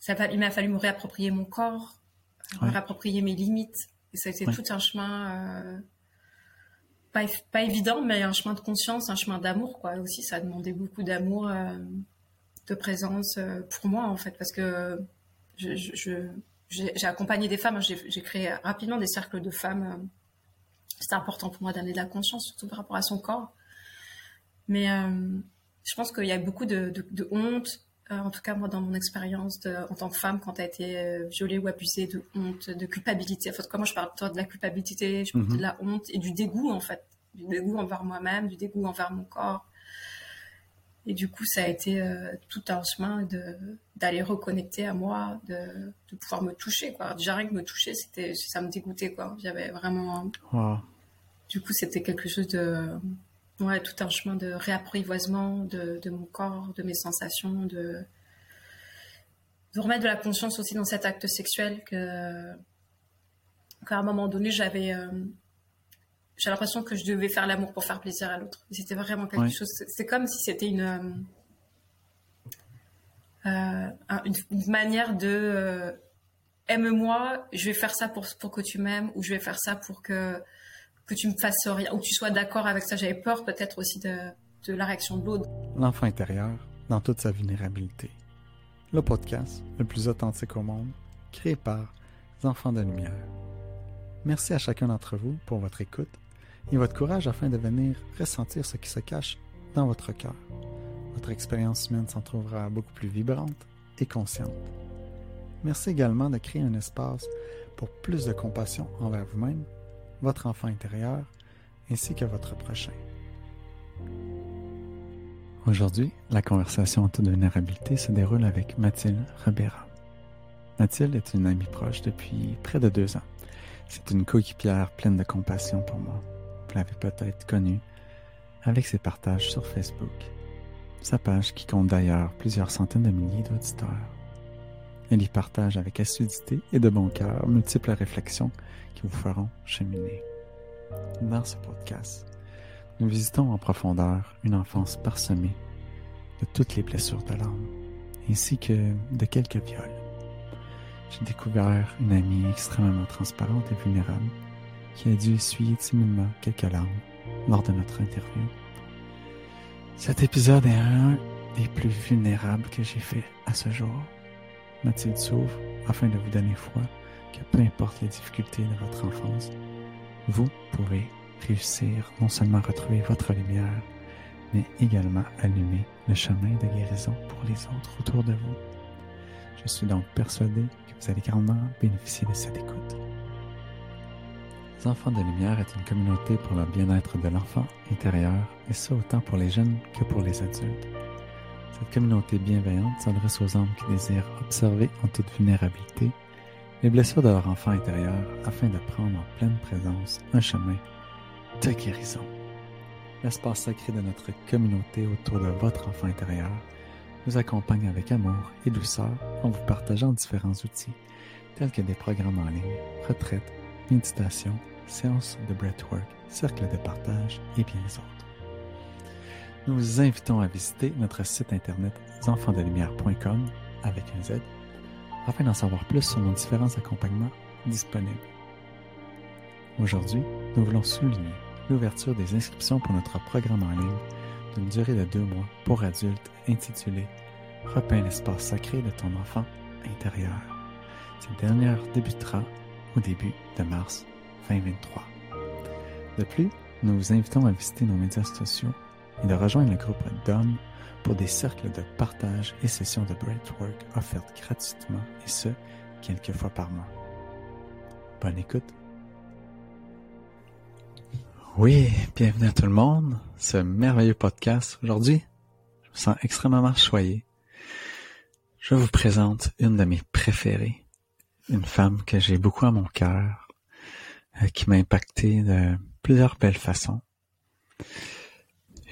ça il m'a fallu me réapproprier mon corps, me réapproprier mes limites. Et ça a été tout un chemin, euh, pas, pas évident, mais un chemin de conscience, un chemin d'amour, quoi. Aussi, ça a demandé beaucoup d'amour, euh, de présence euh, pour moi, en fait, parce que je, je, j'ai accompagné des femmes, hein. j'ai créé rapidement des cercles de femmes. C'était important pour moi d'amener de la conscience, surtout par rapport à son corps. Mais je pense qu'il y a beaucoup de, de, de honte, euh, en tout cas moi dans mon expérience en tant que femme quand tu as été euh, violée ou abusée de honte, de culpabilité. En fait, comment je parle de la culpabilité, je parle de mhm. la honte et du dégoût en fait, du dégoût envers moi-même, du dégoût envers mon corps. Et du coup, ça a été euh, tout un chemin de d'aller reconnecter à moi, de, de pouvoir me toucher quoi. Déjà rien que me toucher, c'était ça me dégoûtait quoi. J'avais vraiment. Du coup, c'était quelque chose de ouais, tout un chemin de réapprivoisement de, de, mon corps, de mes sensations, de, de remettre de la conscience aussi dans cet acte sexuel que qu'à un moment donné j'avais euh, j'ai l'impression que je devais faire l'amour pour faire plaisir à l'autre. C'était vraiment quelque chose. C'est comme si c'était une, euh, euh une, une manière de euh, aime-moi, je vais faire ça pour pour que tu m'aimes ou je vais faire ça pour que que tu me fasses rien ou que tu sois d'accord avec ça. J'avais peur peut-être aussi de, de la réaction de l'autre. L'enfant intérieur dans toute sa vulnérabilité. Le podcast le plus authentique au monde, créé par Enfants de Lumière. Merci à chacun d'entre vous pour votre écoute et votre courage afin de venir ressentir ce qui se cache dans votre cœur. Votre expérience humaine s'en trouvera beaucoup plus vibrante et consciente. Merci également de créer un espace pour plus de compassion envers vous-même votre enfant intérieur ainsi que votre prochain. Aujourd'hui, la conversation en toute vulnérabilité se déroule avec Mathilde Rebera. Mathilde est une amie proche depuis près de deux ans. C'est une coéquipière pleine de compassion pour moi. Vous l'avez peut-être connue avec ses partages sur Facebook. Sa page qui compte d'ailleurs plusieurs centaines de milliers d'auditeurs. Elle y partage avec assiduité et de bon cœur multiples réflexions qui vous feront cheminer. Dans ce podcast, nous visitons en profondeur une enfance parsemée de toutes les blessures de l'âme, ainsi que de quelques viols. J'ai découvert une amie extrêmement transparente et vulnérable qui a dû essuyer timidement quelques larmes lors de notre interview. Cet épisode est un des plus vulnérables que j'ai fait à ce jour. Mathilde s'ouvre afin de vous donner foi que peu importe les difficultés de votre enfance, vous pourrez réussir non seulement à retrouver votre lumière, mais également allumer le chemin de guérison pour les autres autour de vous. Je suis donc persuadé que vous allez grandement bénéficier de cette écoute. Les Enfants de Lumière est une communauté pour le bien-être de l'enfant intérieur, et ce autant pour les jeunes que pour les adultes. Cette communauté bienveillante s'adresse aux âmes qui désirent observer en toute vulnérabilité les blessures de leur enfant intérieur afin de prendre en pleine présence un chemin de guérison. L'espace sacré de notre communauté autour de votre enfant intérieur nous accompagne avec amour et douceur en vous partageant différents outils tels que des programmes en ligne, retraites, méditation, séances de breathwork, cercles de partage et bien autres nous vous invitons à visiter notre site internet enfantsdelumière.com avec un Z afin d'en savoir plus sur nos différents accompagnements disponibles. Aujourd'hui, nous voulons souligner l'ouverture des inscriptions pour notre programme en ligne d'une durée de deux mois pour adultes intitulé Repeins l'espace sacré de ton enfant intérieur. Cette dernière débutera au début de mars 2023. De plus, nous vous invitons à visiter nos médias sociaux et de rejoindre le groupe d'hommes pour des cercles de partage et sessions de breathwork offertes gratuitement et ce, quelques fois par mois. Bonne écoute. Oui, bienvenue à tout le monde. Ce merveilleux podcast aujourd'hui, je me sens extrêmement choyé. Je vous présente une de mes préférées, une femme que j'ai beaucoup à mon cœur, euh, qui m'a impacté de plusieurs belles façons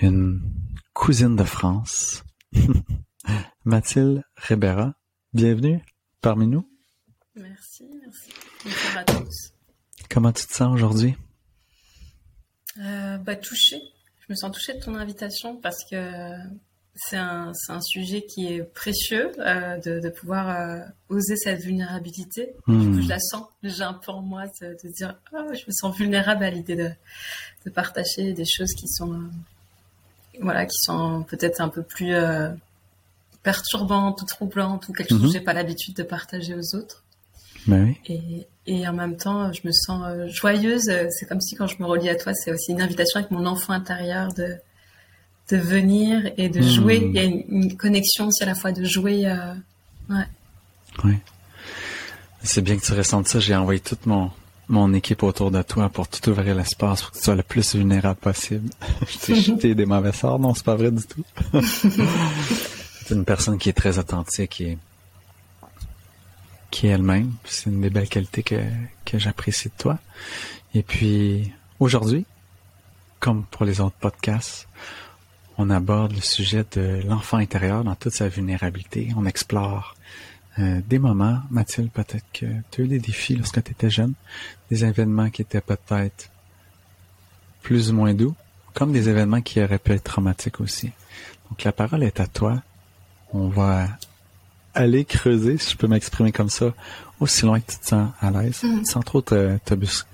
une cousine de France, Mathilde Ribera. Bienvenue parmi nous. Merci, merci. Bonjour à tous. Comment tu te sens aujourd'hui? Euh, bah, touchée. Je me sens touchée de ton invitation parce que c'est un, un, sujet qui est précieux euh, de, de, pouvoir euh, oser cette vulnérabilité. Du coup, hmm. je la sens j'ai un peu en moi de, de dire oh, je me sens vulnérable à l'idée de, de, partager des choses qui sont voilà qui sont peut-être un peu plus euh, perturbantes ou troublantes ou quelque chose que j'ai pas l'habitude de partager aux autres. Bah oui. Et, et en même temps, je me sens euh, joyeuse. C'est comme si quand je me relie à toi, c'est aussi une invitation avec mon enfant intérieur de de venir et de jouer. Hmm. Il y a une, connexion aussi à la fois de jouer. Euh, ouais. Oui. C'est bien que tu ressentes ça. J'ai envoyé toute mon, mon équipe autour de toi pour tout ouvrir l'espace pour que tu sois le plus vulnérable possible. je t'ai jeté des mauvais sorts. Non, c'est pas vrai du tout. c'est une personne qui est très authentique et qui est elle-même. C'est une des belles qualités que, que j'apprécie de toi. Et puis, aujourd'hui, comme pour les autres podcasts, on aborde le sujet de l'enfant intérieur dans toute sa vulnérabilité. On explore euh, des moments, Mathilde, peut-être que tu as eu des défis lorsque tu étais jeune, des événements qui étaient peut-être plus ou moins doux, comme des événements qui auraient pu être traumatiques aussi. Donc la parole est à toi. On va aller creuser, si je peux m'exprimer comme ça, aussi loin que tu te sens à l'aise, mm-hmm. sans trop te,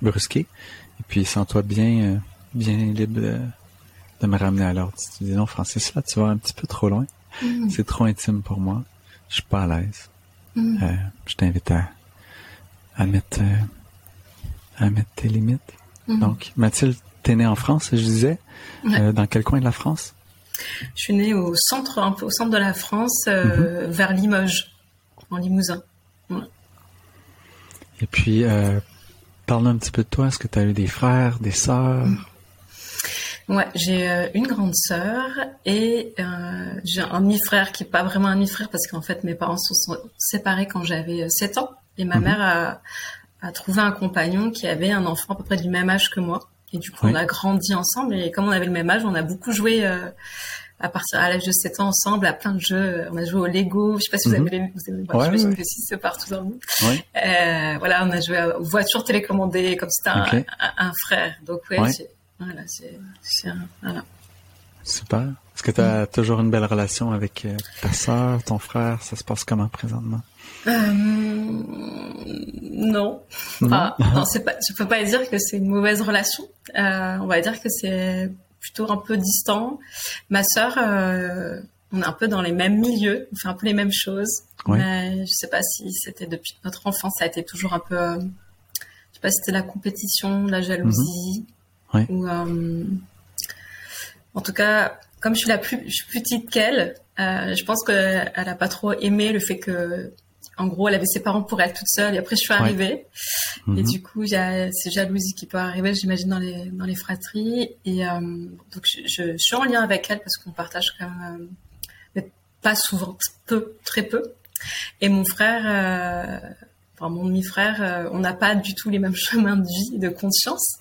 brusquer, et puis sans toi bien, euh, bien libre de, de me ramener à l'ordre. Tu dis non, Francis, là, tu vas un petit peu trop loin. Mm. C'est trop intime pour moi. Je suis pas à l'aise. Mm. Euh, je t'invite à, à mettre, euh, à mettre tes limites. Mm. Donc, Mathilde, t'es née en France, je disais. Euh, dans quel coin de la France? Je suis née au centre, un peu au centre de la France, mm-hmm. vers Limoges, en Limousin. Et puis, parle un petit peu de toi. Est-ce que tu as eu des frères, des sœurs? Ouais, j'ai euh, une grande sœur et euh, j'ai un demi-frère qui est pas vraiment un demi-frère parce qu'en fait mes parents se sont séparés quand j'avais 7 euh, ans et ma mhm. mère a, a, trouvé un compagnon qui avait un enfant à peu près du même âge que moi. Et du coup on a grandi ensemble et comme on avait le même âge on a beaucoup joué euh, à partir à l'âge de 7 ans ensemble à plein de jeux. On a joué au Lego. Je sais pas si vous avez mhm. les vous avez, ouais, que si c'est partout dans le monde. Euh, voilà on a joué aux voitures télécommandées comme c'était un, un, frère. Donc ouais, voilà, c'est voilà. Super. Est-ce que tu as toujours une belle relation avec euh, ta soeur, ton frère? Ça se passe comment présentement? Euh, non. non, non c'est pas, je peux pas dire que c'est une mauvaise relation. Euh, on va dire que c'est plutôt un peu distant. Ma sœur, euh, on est un peu dans les mêmes milieux, on fait un peu les mêmes choses. Mais je sais pas si c'était depuis notre enfance, ça a été toujours un peu, je sais pas si c'était la compétition, la jalousie. Ou, euh, en tout cas, comme je suis la plus, petite qu'elle, euh, je pense qu'elle a pas trop aimé le fait que, en gros, elle avait ses parents pour être toute seule. Et après, je suis arrivée. Et mhm. du coup, il y a ces jalousies qui peuvent arriver, j'imagine, dans les dans les fratries. Et euh, donc, je, je, suis en lien avec elle parce qu'on partage quand même, euh, mais pas souvent, peu, très peu. Et mon frère, euh, enfin mon demi-frère, on n'a pas du tout les mêmes chemins de vie, de conscience.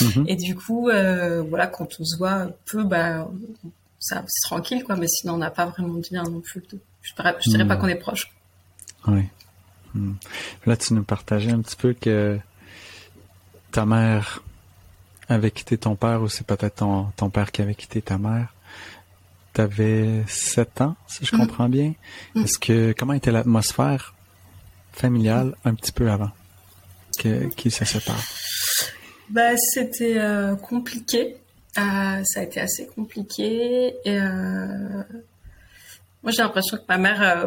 Mhm. Et du coup, euh, voilà, quand on se voit peu, bah, ça, c'est tranquille, quoi. Mais sinon, on n'a pas vraiment de lien non plus. Je, dirais, dirais pas mhm. qu'on est proche. Oui. Mhm. Là, tu nous partageais un petit peu que ta mère avait quitté ton père ou c'est peut-être ton, ton père qui avait quitté ta mère. Tu avais 7 ans, si je comprends bien. Est-ce que comment était l'atmosphère familiale un petit peu avant que qui se sépare? Bah, c'était euh, compliqué. Euh, ça a été assez compliqué. Et euh, moi, j'ai l'impression que ma mère,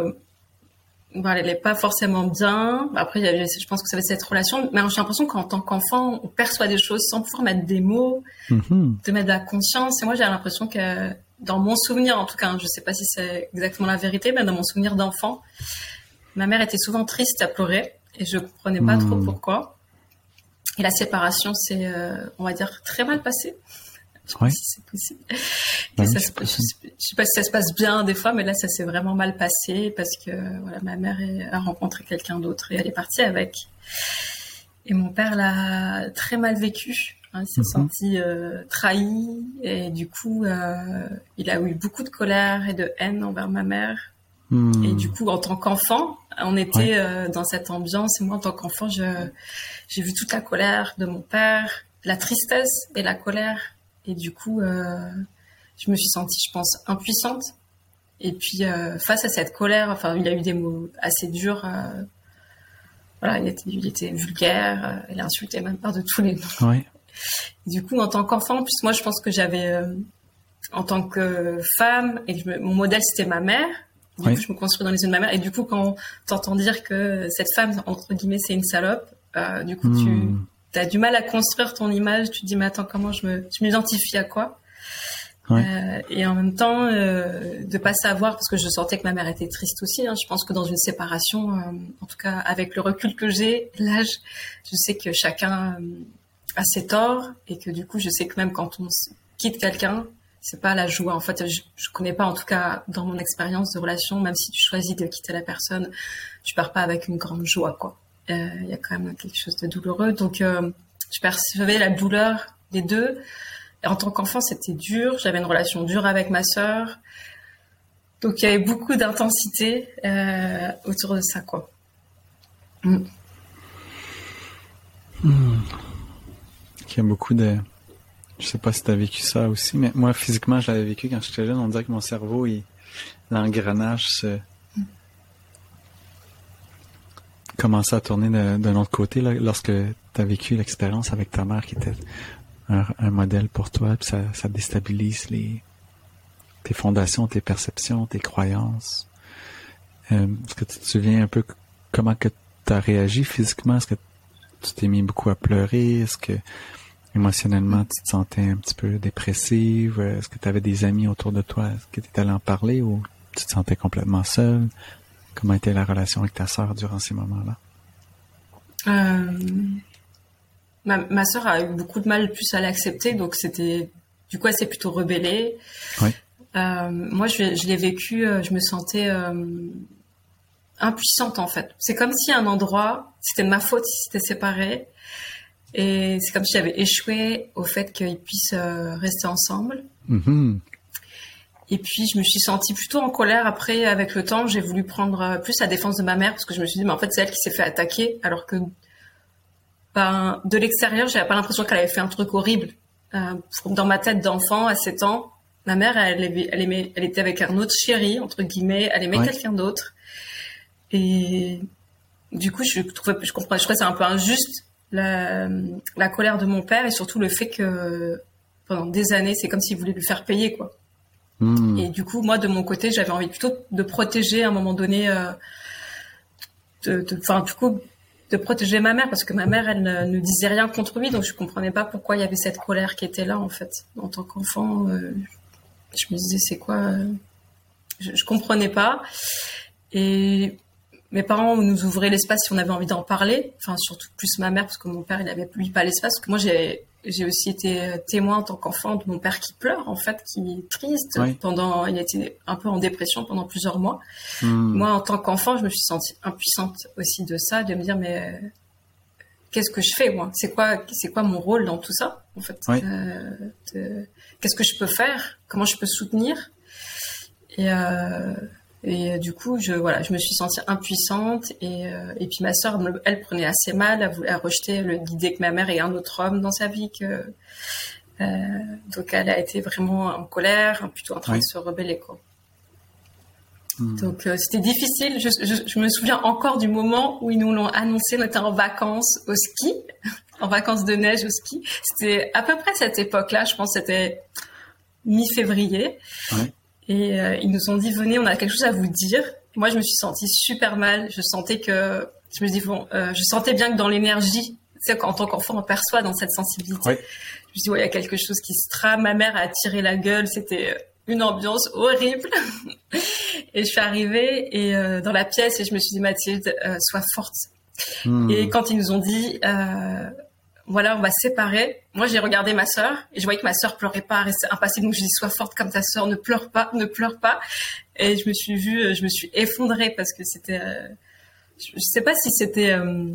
bon, elle n'est pas forcément bien. Après, je pense que ça va être cette relation. Mais j'ai l'impression qu'en tant qu'enfant, on perçoit des choses sans pouvoir mettre des mots, mm-hmm. de mettre de la conscience. Et moi, j'ai l'impression que dans mon souvenir, en tout cas, je ne sais pas si c'est exactement la vérité, mais dans mon souvenir d'enfant, ma mère était souvent triste à pleurer et je comprenais pas trop mm. pourquoi. Et la séparation, c'est, euh, on va dire, très mal passé. Je sais pas si c'est possible. je, sais pas si ça se passe bien des fois, mais là, ça s'est vraiment mal passé parce que voilà, ma mère a rencontré quelqu'un d'autre et elle est partie avec. Et mon père l'a très mal vécu. Hein, il s'est mhm. senti euh, trahi et du coup, euh, il a eu beaucoup de colère et de haine envers ma mère. Hmm. Et du coup, en tant qu'enfant, on était euh, dans cette ambiance. Et moi, en tant qu'enfant, j'ai vu toute la colère de mon père, la tristesse et la colère. Et du coup, euh, je me suis sentie, je pense, impuissante. Et puis face à cette colère, enfin, il a eu des mots assez durs. voilà, il était, il était vulgaire, il insultait même pas de tous les noms. Ouais. Du coup, en tant qu'enfant, plus moi, je pense que j'avais, en tant que femme, et mon modèle c'était ma mère. Du coup, je me construis dans les yeux de ma mère. Et du coup, quand t'entends dire que cette femme, entre guillemets, c'est une salope, euh, du coup, tu tu as du mal à construire ton image. Tu te dis, mais attends, comment je me, je m'identifie à quoi? Euh, Et en même temps, euh, de pas savoir, parce que je sentais que ma mère était triste aussi. Hein, je pense que dans une séparation, euh, en tout cas avec le recul que j'ai, l'âge, je sais que chacun euh, a ses torts et que du coup, je sais que même quand on quitte quelqu'un, c'est pas la joie. En fait, je, je connais pas, en tout cas, dans mon expérience de relation, même si tu choisis de quitter la personne, tu pars pas avec une grande joie, quoi. Euh, il y a quand même quelque chose de douloureux. Donc, euh, je percevais la douleur des deux. En tant qu'enfant, c'était dur. J'avais une relation dure avec ma sœur. Donc, il y avait beaucoup d'intensité euh, autour de ça, quoi. Mm. Mm. Il y a beaucoup de je sais pas si tu as vécu ça aussi, mais moi, physiquement, je l'avais vécu quand j'étais jeune. On dirait que mon cerveau, l'engrenage se commençait à tourner d'un autre côté là, lorsque tu as vécu l'expérience avec ta mère qui était un, modèle pour toi, ça, ça déstabilise les, tes fondations, tes perceptions, tes croyances. Euh, est-ce que tu te souviens un peu comment que tu as réagi physiquement? Est-ce que tu t'es mis beaucoup à pleurer? Est-ce que émotionnellement, tu te sentais un petit peu dépressive? Est-ce que tu avais des amis autour de toi? Est-ce que tu étais allé en parler ou tu te sentais complètement seule? Comment était la relation avec ta sœur durant ces moments-là? Euh, ma, ma sœur a eu beaucoup de mal plus à l'accepter, donc c'était du coup elle s'est plutôt rebellée. Oui. Euh, moi, je, je l'ai vécu, euh, je me sentais impuissante en fait. C'est comme si un endroit, c'était ma faute si c'était séparé, et c'est comme si j'avais échoué au fait qu'ils puissent euh, rester ensemble. Mm-hmm. Et puis je me suis sentie plutôt en colère après avec le temps. J'ai voulu prendre euh, plus la défense de ma mère parce que je me suis dit mais en fait c'est elle qui s'est fait attaquer alors que ben, de l'extérieur j'avais pas l'impression qu'elle avait fait un truc horrible. Euh, dans ma tête d'enfant à 7 ans, ma mère elle, elle, aimait, elle était avec un autre chéri entre guillemets, elle aimait quelqu'un d'autre. Et du coup je trouvais, je comprends, je trouvais c'est un peu injuste la, la, colère de mon père et surtout le fait que pendant des années, c'est comme s'il voulait lui faire payer, quoi. Hmm. Et du coup, moi, de mon côté, j'avais envie plutôt de protéger à un moment donné, euh, enfin, du coup, de protéger ma mère parce que ma mère, elle ne, disait rien contre lui, donc je comprenais pas pourquoi il y avait cette colère qui était là, en fait. En tant qu'enfant, euh, je me disais, c'est quoi euh, je, je comprenais pas. Et mes parents nous ouvraient l'espace si on avait envie d'en parler. Enfin, surtout plus ma mère, parce que mon père, il avait lui pas l'espace. Moi, j'ai, j'ai aussi été témoin en tant qu'enfant de mon père qui pleure, en fait, qui est triste. Pendant, il était un peu en dépression pendant plusieurs mois. Hmm. Moi, en tant qu'enfant, je me suis sentie impuissante aussi de ça, de me dire, mais qu'est-ce que je fais, moi? C'est quoi, c'est quoi mon rôle dans tout ça, en fait? Euh, qu'est-ce que je peux faire? Comment je peux soutenir? Et, euh, et euh, du coup, je voilà, je me suis sentie impuissante et euh, et puis ma sœur, elle prenait assez mal, elle, voulait, rejeter l'idée que ma mère ait un autre homme dans sa vie que euh, donc elle a été vraiment en colère, plutôt en train de se rebeller quoi. Hmm. Donc euh, c'était difficile. Je, je, je, me souviens encore du moment où ils nous l'ont annoncé. On était en vacances au ski, en vacances de neige au ski. C'était à peu près cette époque-là. Je pense c'était mi-février. Ouais. Et euh, ils nous ont dit venez, on a quelque chose à vous dire. Moi, je me suis sentie super mal. Je sentais que je me dis bon, euh, je sentais bien que dans l'énergie, c'est qu'en tant qu'enfant, on perçoit dans cette sensibilité. Je me dis ouais, il y a quelque chose qui se trame. Ma mère a tiré la gueule. C'était une ambiance horrible. et je suis arrivée et euh, dans la pièce et je me suis dit Mathilde, euh, sois forte. Hmm. Et quand ils nous ont dit euh, voilà, on va se séparer. Moi, j'ai regardé ma sœur et je voyais que ma sœur pleurait pas, restait impassible. Donc, je dis, sois forte comme ta sœur, ne pleure pas, ne pleure pas. Et je me suis vue, je me suis effondrée parce que c'était, euh, je sais pas si c'était euh,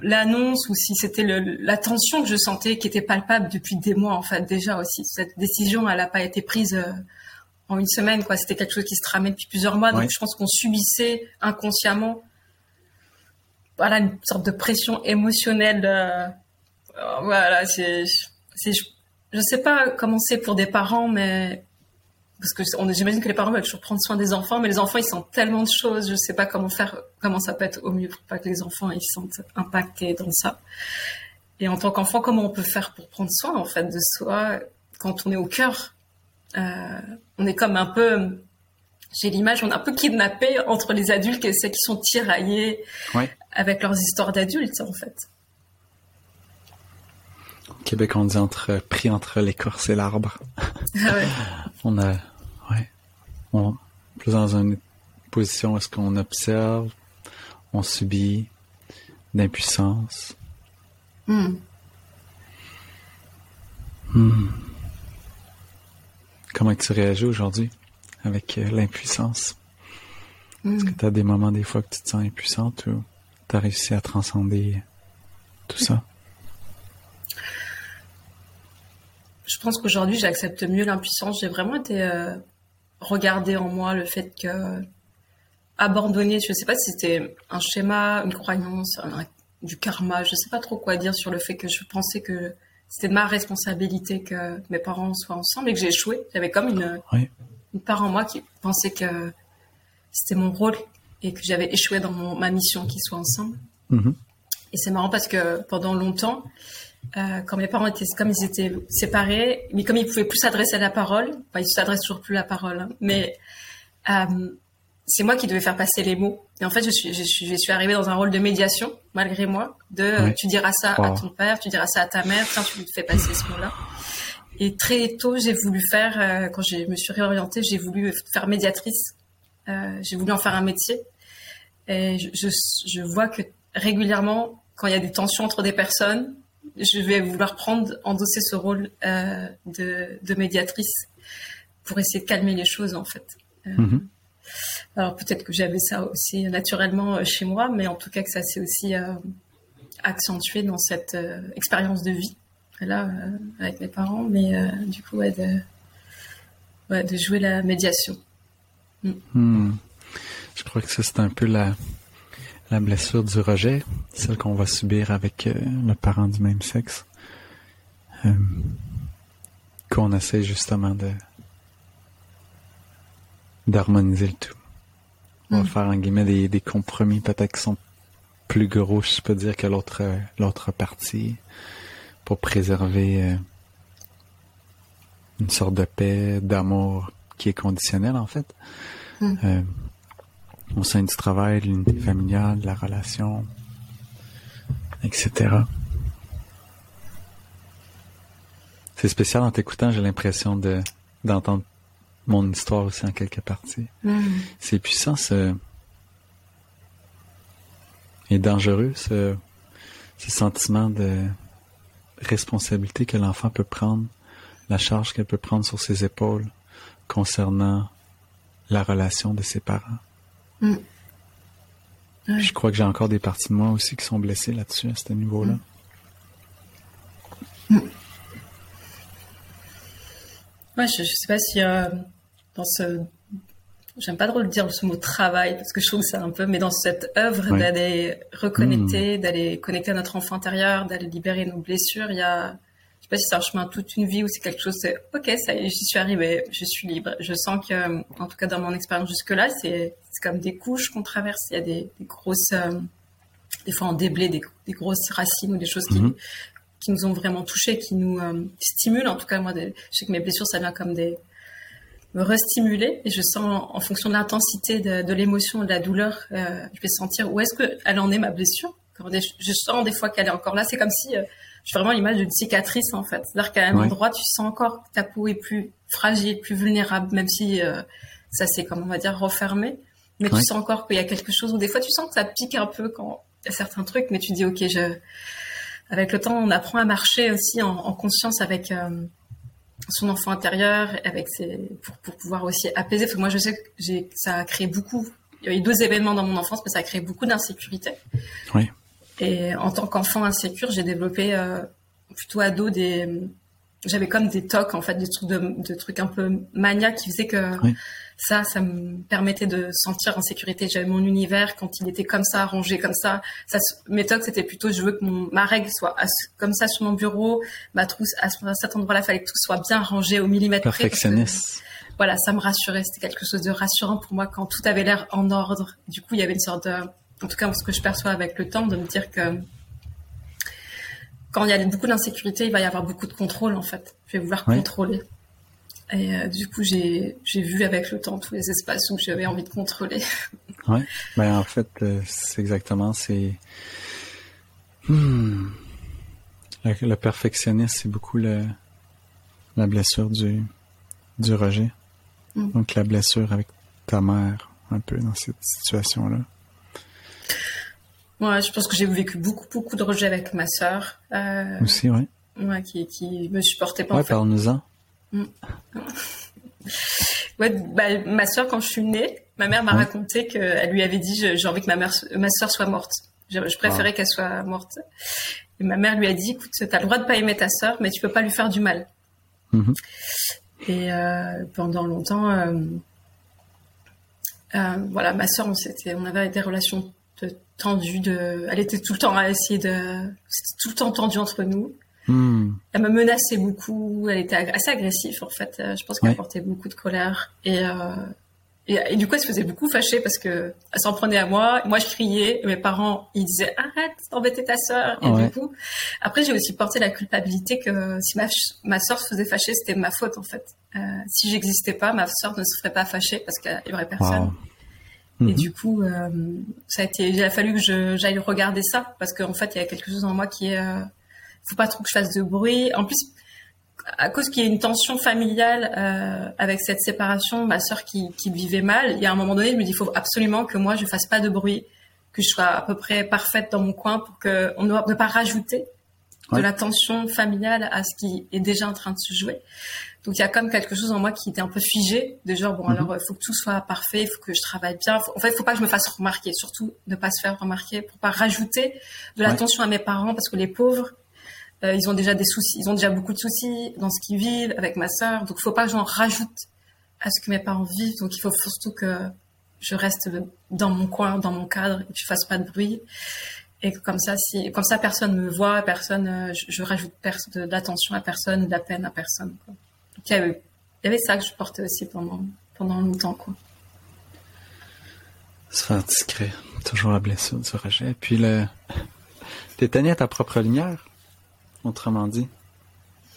l'annonce ou si c'était la tension que je sentais qui était palpable depuis des mois, en fait, déjà aussi. Cette décision, elle n'a pas été prise euh, en une semaine, quoi. C'était quelque chose qui se tramait depuis plusieurs mois. Donc, je pense qu'on subissait inconsciemment voilà une sorte de pression émotionnelle. Euh, voilà, c'est, je, sais pas comment c'est pour des parents, mais parce que j'imagine que les parents veulent toujours prendre soin des enfants, mais les enfants ils sentent tellement de choses, je sais pas comment faire, comment ça peut être au mieux pour pas que les enfants ils se sentent impactés dans ça. Et en tant qu'enfant, comment on peut faire pour prendre soin en fait de soi quand on est au cœur? Euh, On est comme un peu, j'ai l'image, on est un peu kidnappé entre les adultes et ceux qui sont tiraillés avec leurs histoires d'adultes en fait. Au Québec, on dit entre, pris entre l'écorce et l'arbre. Ah ouais. on a, ouais, on plus dans une position où est-ce qu'on observe, on subit d'impuissance. Hmm. Hmm. Comment tu réagis aujourd'hui? Avec euh, l'impuissance? Est-ce que hmm. tu as des moments des fois que tu te sens impuissante ou tu as réussi à transcender tout ça? Je pense qu'aujourd'hui, j'accepte mieux l'impuissance. J'ai vraiment été euh, regarder en moi le fait que abandonner, je ne sais pas si c'était un schéma, une croyance, du karma, je ne sais pas trop quoi dire sur le fait que je pensais que c'était ma responsabilité que mes parents soient ensemble et que j'ai échoué. J'avais comme une, une part en moi qui pensait que c'était mon rôle et que j'avais échoué dans ma mission qu'ils soient ensemble. Mm-hmm. Et c'est marrant parce que pendant longtemps, euh, quand mes parents étaient, comme ils étaient séparés, mais comme ils pouvaient plus s'adresser à la parole, enfin, ils s'adressent toujours plus à la parole, hein, mais euh, c'est moi qui devais faire passer les mots. Et en fait, je suis, je suis, je suis arrivée dans un rôle de médiation, malgré moi, de tu diras ça à ton père, tu diras ça à ta mère, tiens, tu fais passer ce mot-là. Et très tôt, j'ai voulu faire, euh, quand je me suis réorientée, j'ai voulu faire médiatrice. Euh, j'ai voulu en faire un métier. Et je, je, je vois que régulièrement, quand il y a des tensions entre des personnes, je vais vouloir prendre, endosser ce rôle euh, de, de, médiatrice pour essayer de calmer les choses en fait. Mm-hmm. Alors peut-être que j'avais ça aussi naturellement chez moi, mais en tout cas que ça s'est aussi accentué dans cette expérience de vie là avec mes parents, mais du coup ouais, de, ouais, de jouer la médiation. Mm. Hmm. Je crois que ça c'est un peu la la blessure du rejet, celle qu'on va subir avec euh, le parent du même sexe, euh, qu'on essaie justement de d'harmoniser le tout. On va mm. faire en guillemets des, des compromis peut-être qui sont plus gros, je peux dire, que l'autre l'autre partie pour préserver euh, une sorte de paix, d'amour qui est conditionnel en fait. Mm. Euh, au sein du travail, de l'unité familiale, de la relation, etc. C'est spécial en t'écoutant, j'ai l'impression de d'entendre mon histoire aussi en quelques parties. Mm. C'est puissant ce et dangereux ce, ce sentiment de responsabilité que l'enfant peut prendre, la charge qu'elle peut prendre sur ses épaules concernant la relation de ses parents. Mm. Je crois que j'ai encore des parties de moi aussi qui sont blessées là-dessus, à ce niveau-là. Mm. Mm. Ouais, je, ne sais pas si euh, dans ce. J'aime pas trop le dire ce mot travail parce que je trouve que c'est un peu, mais dans cette œuvre d'aller reconnecter, d'aller connecter à notre enfant intérieur, d'aller libérer nos blessures, il y a sais pas si c'est un chemin toute une vie ou c'est quelque chose, c'est ok, ça y est, j'y suis arrivée, je suis libre. Je sens que, en tout cas dans mon expérience jusque-là, c'est comme des couches qu'on traverse. Il y a des, des grosses, euh, des fois en déblé, des, des, grosses racines ou des choses qui, mhm. qui nous ont vraiment touchés, qui nous euh, stimulent. En tout cas, moi, je sais que mes blessures, ça vient comme des me restimuler et je sens en fonction de l'intensité de, de l'émotion, de la douleur, euh, je vais sentir où est-ce que elle en est ma blessure. Je sens des fois qu'elle est encore là. C'est comme si j'ai vraiment l'image d'une cicatrice en fait. C'est-à-dire qu'à un endroit, tu sens encore que ta peau est plus fragile, plus vulnérable, même si euh, ça s'est, comme on va dire, refermé. Mais tu sens encore qu'il y a quelque chose où des fois tu sens que ça pique un peu quand il y a certains trucs, mais tu dis ok, je. Avec le temps, on apprend à marcher aussi en, en conscience avec euh, son enfant intérieur, avec ses, pour, pour pouvoir aussi apaiser. Parce que moi, je sais que j'ai, ça a créé beaucoup. Il y a eu deux événements dans mon enfance, mais ça a créé beaucoup d'insécurité. Oui. Et en tant qu'enfant insécure, j'ai développé euh, plutôt ado des j'avais comme des tocs en fait des trucs de, trucs un peu maniaques qui faisaient que ça ça me permettait de sentir en sécurité j'avais mon univers quand il était comme ça rangé comme ça ça mes tocs c'était plutôt je veux que mon ma règle soit comme ça sur mon bureau ma trousse à cet endroit là fallait que tout soit bien rangé au millimètre perfectionniste voilà, ça me rassurait. C'était quelque chose de rassurant pour moi quand tout avait l'air en ordre. Du coup, il y avait une sorte de, en tout cas, ce que je perçois avec le temps, de me dire que quand il y a beaucoup d'insécurité, il va y avoir beaucoup de contrôle en fait. Je vais vouloir contrôler. Et euh, du coup, j'ai vu avec le temps tous les espaces où j'avais envie de contrôler. Ouais. Ben en fait, euh, c'est exactement c'est. Hmm. Le, perfectionniste, c'est beaucoup le, la blessure du du rejet. Mm. Donc la blessure avec ta mère, un peu dans cette situation-là. Ouais, je pense que j'ai vécu beaucoup, beaucoup de rejet avec ma sœur. Euh, Aussi, ouais. Ouais, qui, qui me supportait pas. Ouais, parle-nous-en. Mm. ouais, bah, ma sœur, quand je suis née, ma mère m'a raconté qu'elle lui avait dit j'ai envie que ma mère, ma sœur soit morte. Je, préférais qu'elle soit morte. Et ma mère lui a dit écoute, t'as le droit de pas aimer ta sœur, mais tu peux pas lui faire du mal. Mm-hmm. Et euh, pendant longtemps, euh, euh, voilà, ma sœur, on, on avait des relations tendues. De, elle était tout le temps à essayer de, c'était tout le temps tendu entre nous. Hmm. Elle me menaçait beaucoup. Elle était assez agressive en fait. Je pense qu'elle portait beaucoup de colère. Et et, du coup, elle se faisait beaucoup fâcher parce que elle s'en prenait à moi. Moi, je criais. mes parents, ils disaient arrête d'embêter ta sœur. Et du coup, après, j'ai aussi porté la culpabilité que si ma ma sœur se faisait fâcher, c'était ma faute en fait. Euh, si j'existais pas, ma sœur ne se ferait pas fâcher parce qu'il y aurait personne. Et mhm. du coup, euh, ça a été, il a fallu que j'aille regarder ça parce qu'en fait, il y a quelque chose en moi qui est, euh, faut pas trop que je fasse de bruit. En plus, à cause qu'il y a une tension familiale euh, avec cette séparation, ma sœur qui, qui vivait mal, il y a un moment donné, je me dis, il faut absolument que moi, je fasse pas de bruit, que je sois à peu près parfaite dans mon coin pour que on ne pas rajouter de la tension familiale à ce qui est déjà en train de se jouer. Donc il y a comme quelque chose en moi qui était un peu figé, de genre bon mhm. alors il faut que tout soit parfait, il faut que je travaille bien. en fait, il faut pas que je me fasse remarquer, surtout ne pas se faire remarquer pour pas rajouter de la tension à mes parents parce que les pauvres euh, ils ont déjà des soucis, ils ont déjà beaucoup de soucis dans ce qu'ils vivent avec ma sœur. Donc, faut pas que j'en rajoute à ce que mes parents vivent. Donc, il faut surtout que je reste dans mon coin, dans mon cadre, et que je fasse pas de bruit. Et comme ça, si, comme ça, personne me voit, personne, euh, je, rajoute d'attention à personne, de la peine à personne. Donc, il y, avait, il y avait ça que je portais aussi pendant, pendant longtemps, quoi. Se faire discret. Toujours la blessure du rejet. Puis le, t'éteignais ta propre lumière autrement dit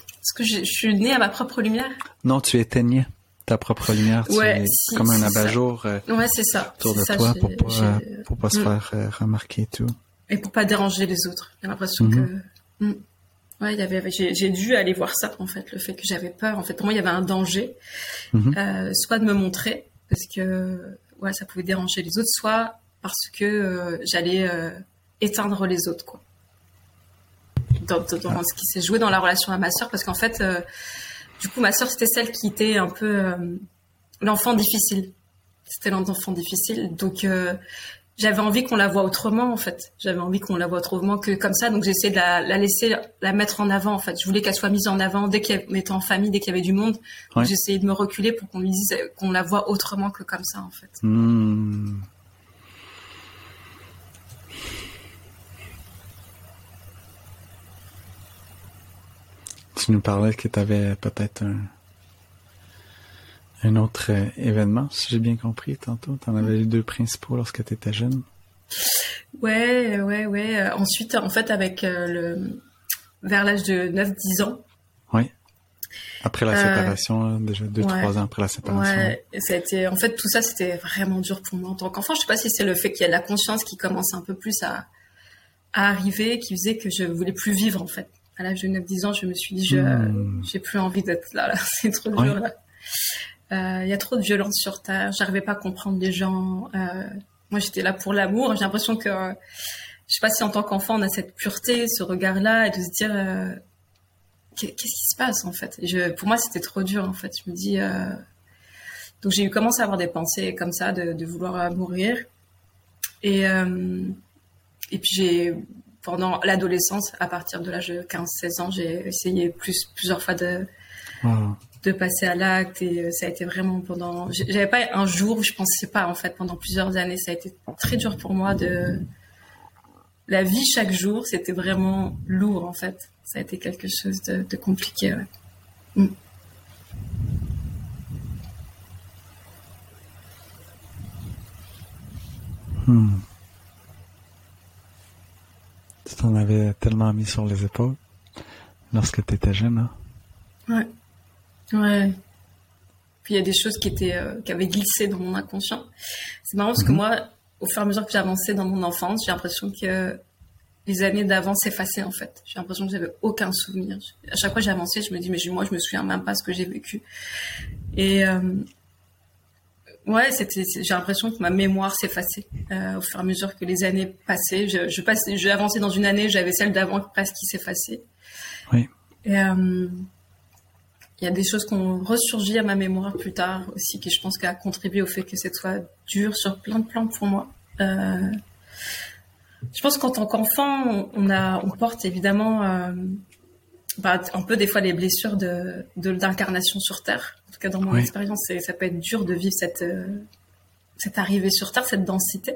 Est-ce que je, suis née à ma propre lumière Non, tu éteignais ta propre lumière. Ouais, comme un abat-jour euh, ouais, ça. autour de toi pour pas, pour pas se mm. faire euh, remarquer tout. Et pour pas déranger les autres. J'ai l'impression que... Mm-hmm. Mm. Ouais, il y avait, j'ai, dû aller voir ça, en fait, le fait que j'avais peur. En fait, pour moi, il y avait un danger, mm-hmm. euh, soit de me montrer, parce que ouais, ça pouvait déranger les autres, soit parce que j'allais éteindre les autres, quoi dans, ce qui s'est joué dans la relation à ma sœur, parce qu'en fait, euh, du coup, ma sœur, c'était celle qui était un peu euh, l'enfant difficile. C'était l'enfant difficile. Donc, euh, j'avais envie qu'on la voit autrement, en fait. J'avais envie qu'on la voit autrement que comme ça. Donc, j'essayais de la, laisser, la mettre en avant, en fait. Je voulais qu'elle soit mise en avant dès qu'elle était en famille, dès qu'il y avait du monde. J'essayais de me reculer pour qu'on lui dise qu'on la voit autrement que comme ça, en fait. Hmm. Tu nous parlais que tu avais peut-être un, autre euh, événement, si j'ai bien compris tantôt. Tu en avais les deux principaux lorsque tu étais jeune. Ouais, ouais, ouais. Euh, ensuite, en fait, avec euh, le vers l'âge de 9-10 ans. Oui. Après la séparation, déjà 2-3 ans après la séparation. Ouais, ça a été, en fait, tout ça, c'était vraiment dur pour moi en tant qu'enfant. Je sais pas si c'est le fait qu'il y a la conscience qui commence un peu plus à, à arriver, qui faisait que je voulais plus vivre, en fait à l'âge de 9-10 ans, je me suis dit, je j'ai plus envie d'être là, c'est trop dur. Il euh, y a trop de violence sur Terre, j'arrivais pas à comprendre les gens. Euh, moi, j'étais là pour l'amour. J'ai l'impression que, je sais pas si en tant qu'enfant, on a cette pureté, ce regard-là, et de se dire, euh, qu'est-ce qui se passe en fait? Je, Pour moi, c'était trop dur en fait. Je me dis, donc j'ai commencé à avoir des pensées comme ça, de, de vouloir mourir. Et, et puis j'ai pendant l'adolescence, à partir de l'âge de 15-16 ans, j'ai essayé plusieurs fois de, passer à l'acte et euh, ça a été vraiment pendant. J'avais pas un jour, où je pensais pas en fait, pendant plusieurs années, ça a été très dur pour moi de. La vie chaque jour, c'était vraiment lourd en fait. Ça a été quelque chose de, compliqué. Ouais. Mm. Hmm. Tu t'en avais tellement mis sur les épaules lorsque tu étais jeune, hein? Ouais. Ouais. Puis il y a des choses qui étaient, euh, qui avaient glissé dans mon inconscient. C'est marrant parce que mhm. moi, au fur et à mesure que j'avançais dans mon enfance, j'ai l'impression que les années d'avant s'effaçaient en fait. J'ai l'impression que j'avais aucun souvenir. À chaque fois que j'avançais, je me dis mais moi je me souviens même pas ce que j'ai vécu. Et euh, ouais, c'était, j'ai l'impression que ma mémoire s'effaçait euh, au fur et à mesure que les années passaient. Je, je passais, je avançais dans une année, j'avais celle d'avant presque qui s'effaçait. Oui. Et euh, il y a des choses qui ont ressurgi à ma mémoire plus tard aussi, qui je pense qu'a contribué au fait que cette soit dur sur plein de plans pour moi. Euh, je pense qu'en tant qu'enfant, on, a, on porte évidemment euh, bah, un peu des fois les blessures de d'incarnation sur Terre. En tout cas, dans mon expérience, ça peut être dur de vivre cette euh, cette arrivée sur Terre, cette densité.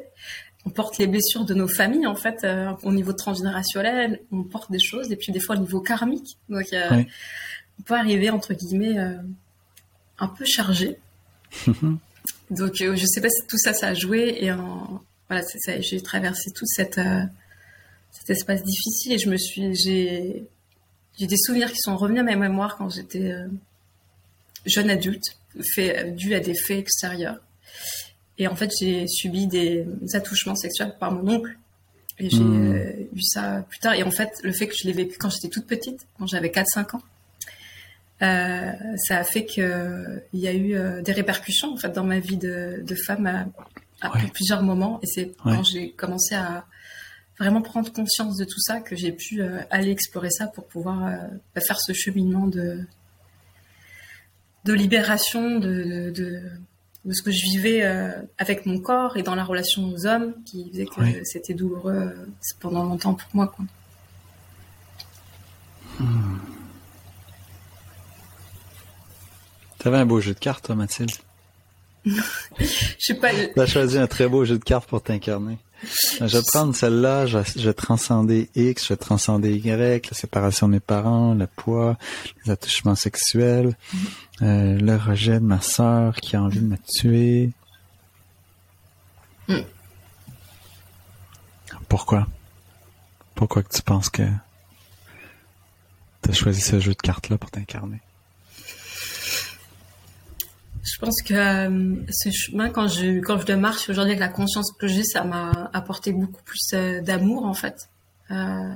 On porte les blessures de nos familles en fait euh, au niveau transgénérationnel. On porte des choses et puis des fois au niveau karmique. Donc euh, on peut arriver entre guillemets un peu chargé. Donc je sais pas si tout ça ça a joué et en, voilà j'ai traversé tout cette cet espace difficile et je me suis j'ai j'ai des souvenirs qui sont revenus à ma mémoire quand j'étais jeune adulte, fait dû à des faits extérieurs. Et en fait j'ai subi des attouchements sexuels par mon oncle. Et j'ai hmm. eu ça plus tard. Et en fait, le fait que je l'ai vécu quand j'étais toute petite, quand j'avais 4-5 ans, euh, ça a fait que il y a eu euh, des répercussions en fait dans ma vie de, de femme à, à plusieurs moments et c'est quand j'ai commencé à vraiment prendre conscience de tout ça que j'ai pu euh, aller explorer ça pour pouvoir bah, faire ce cheminement de de libération de, de, de, ce que je vivais avec mon corps et dans la relation aux hommes qui faisait que c'était douloureux pendant longtemps pour moi quoi. Hmm. T'avais un beau jeu de cartes, toi, Mathilde? Je sais pas. T'as choisi un très beau jeu de cartes pour t'incarner. Je vais prendre celle-là, je, vais transcender X, je vais transcender Y, la séparation de mes parents, le poids, les attouchements sexuels, euh, le rejet de ma sœur qui a envie de me tuer. Hmm. Pourquoi? Pourquoi que tu penses que t'as choisi ce jeu de cartes-là pour t'incarner? Je pense que euh, ce chemin, quand je, quand je le marche aujourd'hui avec la conscience que j'ai, ça m'a apporté beaucoup plus euh, d'amour, en fait, euh,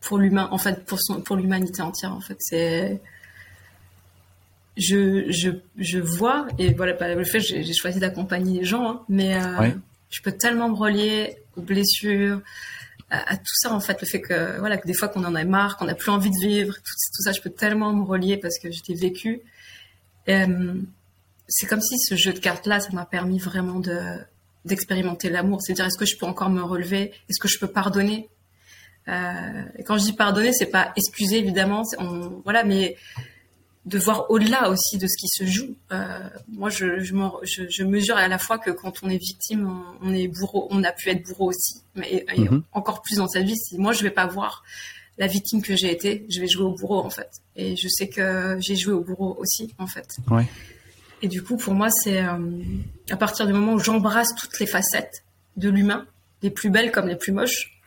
pour l'humain, en fait, pour son, pour l'humanité entière, en fait. C'est, je, je, je vois, et voilà, bah, le fait, j'ai, j'ai choisi d'accompagner les gens, hein, mais euh, je peux tellement me relier aux blessures, à, tout ça, en fait, le fait que, voilà, que des fois qu'on en a marre, qu'on n'a plus envie de vivre, tout, tout, ça, je peux tellement me relier parce que j'ai vécu. Et, c'est comme si ce jeu de cartes-là, ça m'a permis vraiment de d'expérimenter l'amour. C'est-à-dire, est-ce que je peux encore me relever? Est-ce que je peux pardonner? Euh, et Quand je dis pardonner, c'est pas excuser évidemment, on, voilà, mais de voir au-delà aussi de ce qui se joue. Euh, moi, je, je, je, mesure à la fois que quand on est victime, on, est bourreau, on a pu être bourreau aussi, mais mhm. encore plus dans sa vie. Si moi, je vais pas voir la victime que j'ai été, je vais jouer au bourreau en fait. Et je sais que j'ai joué au bourreau aussi en fait. Ouais. Et du coup, pour moi, c'est euh, à partir du moment où j'embrasse toutes les facettes de l'humain, les plus belles comme les plus moches,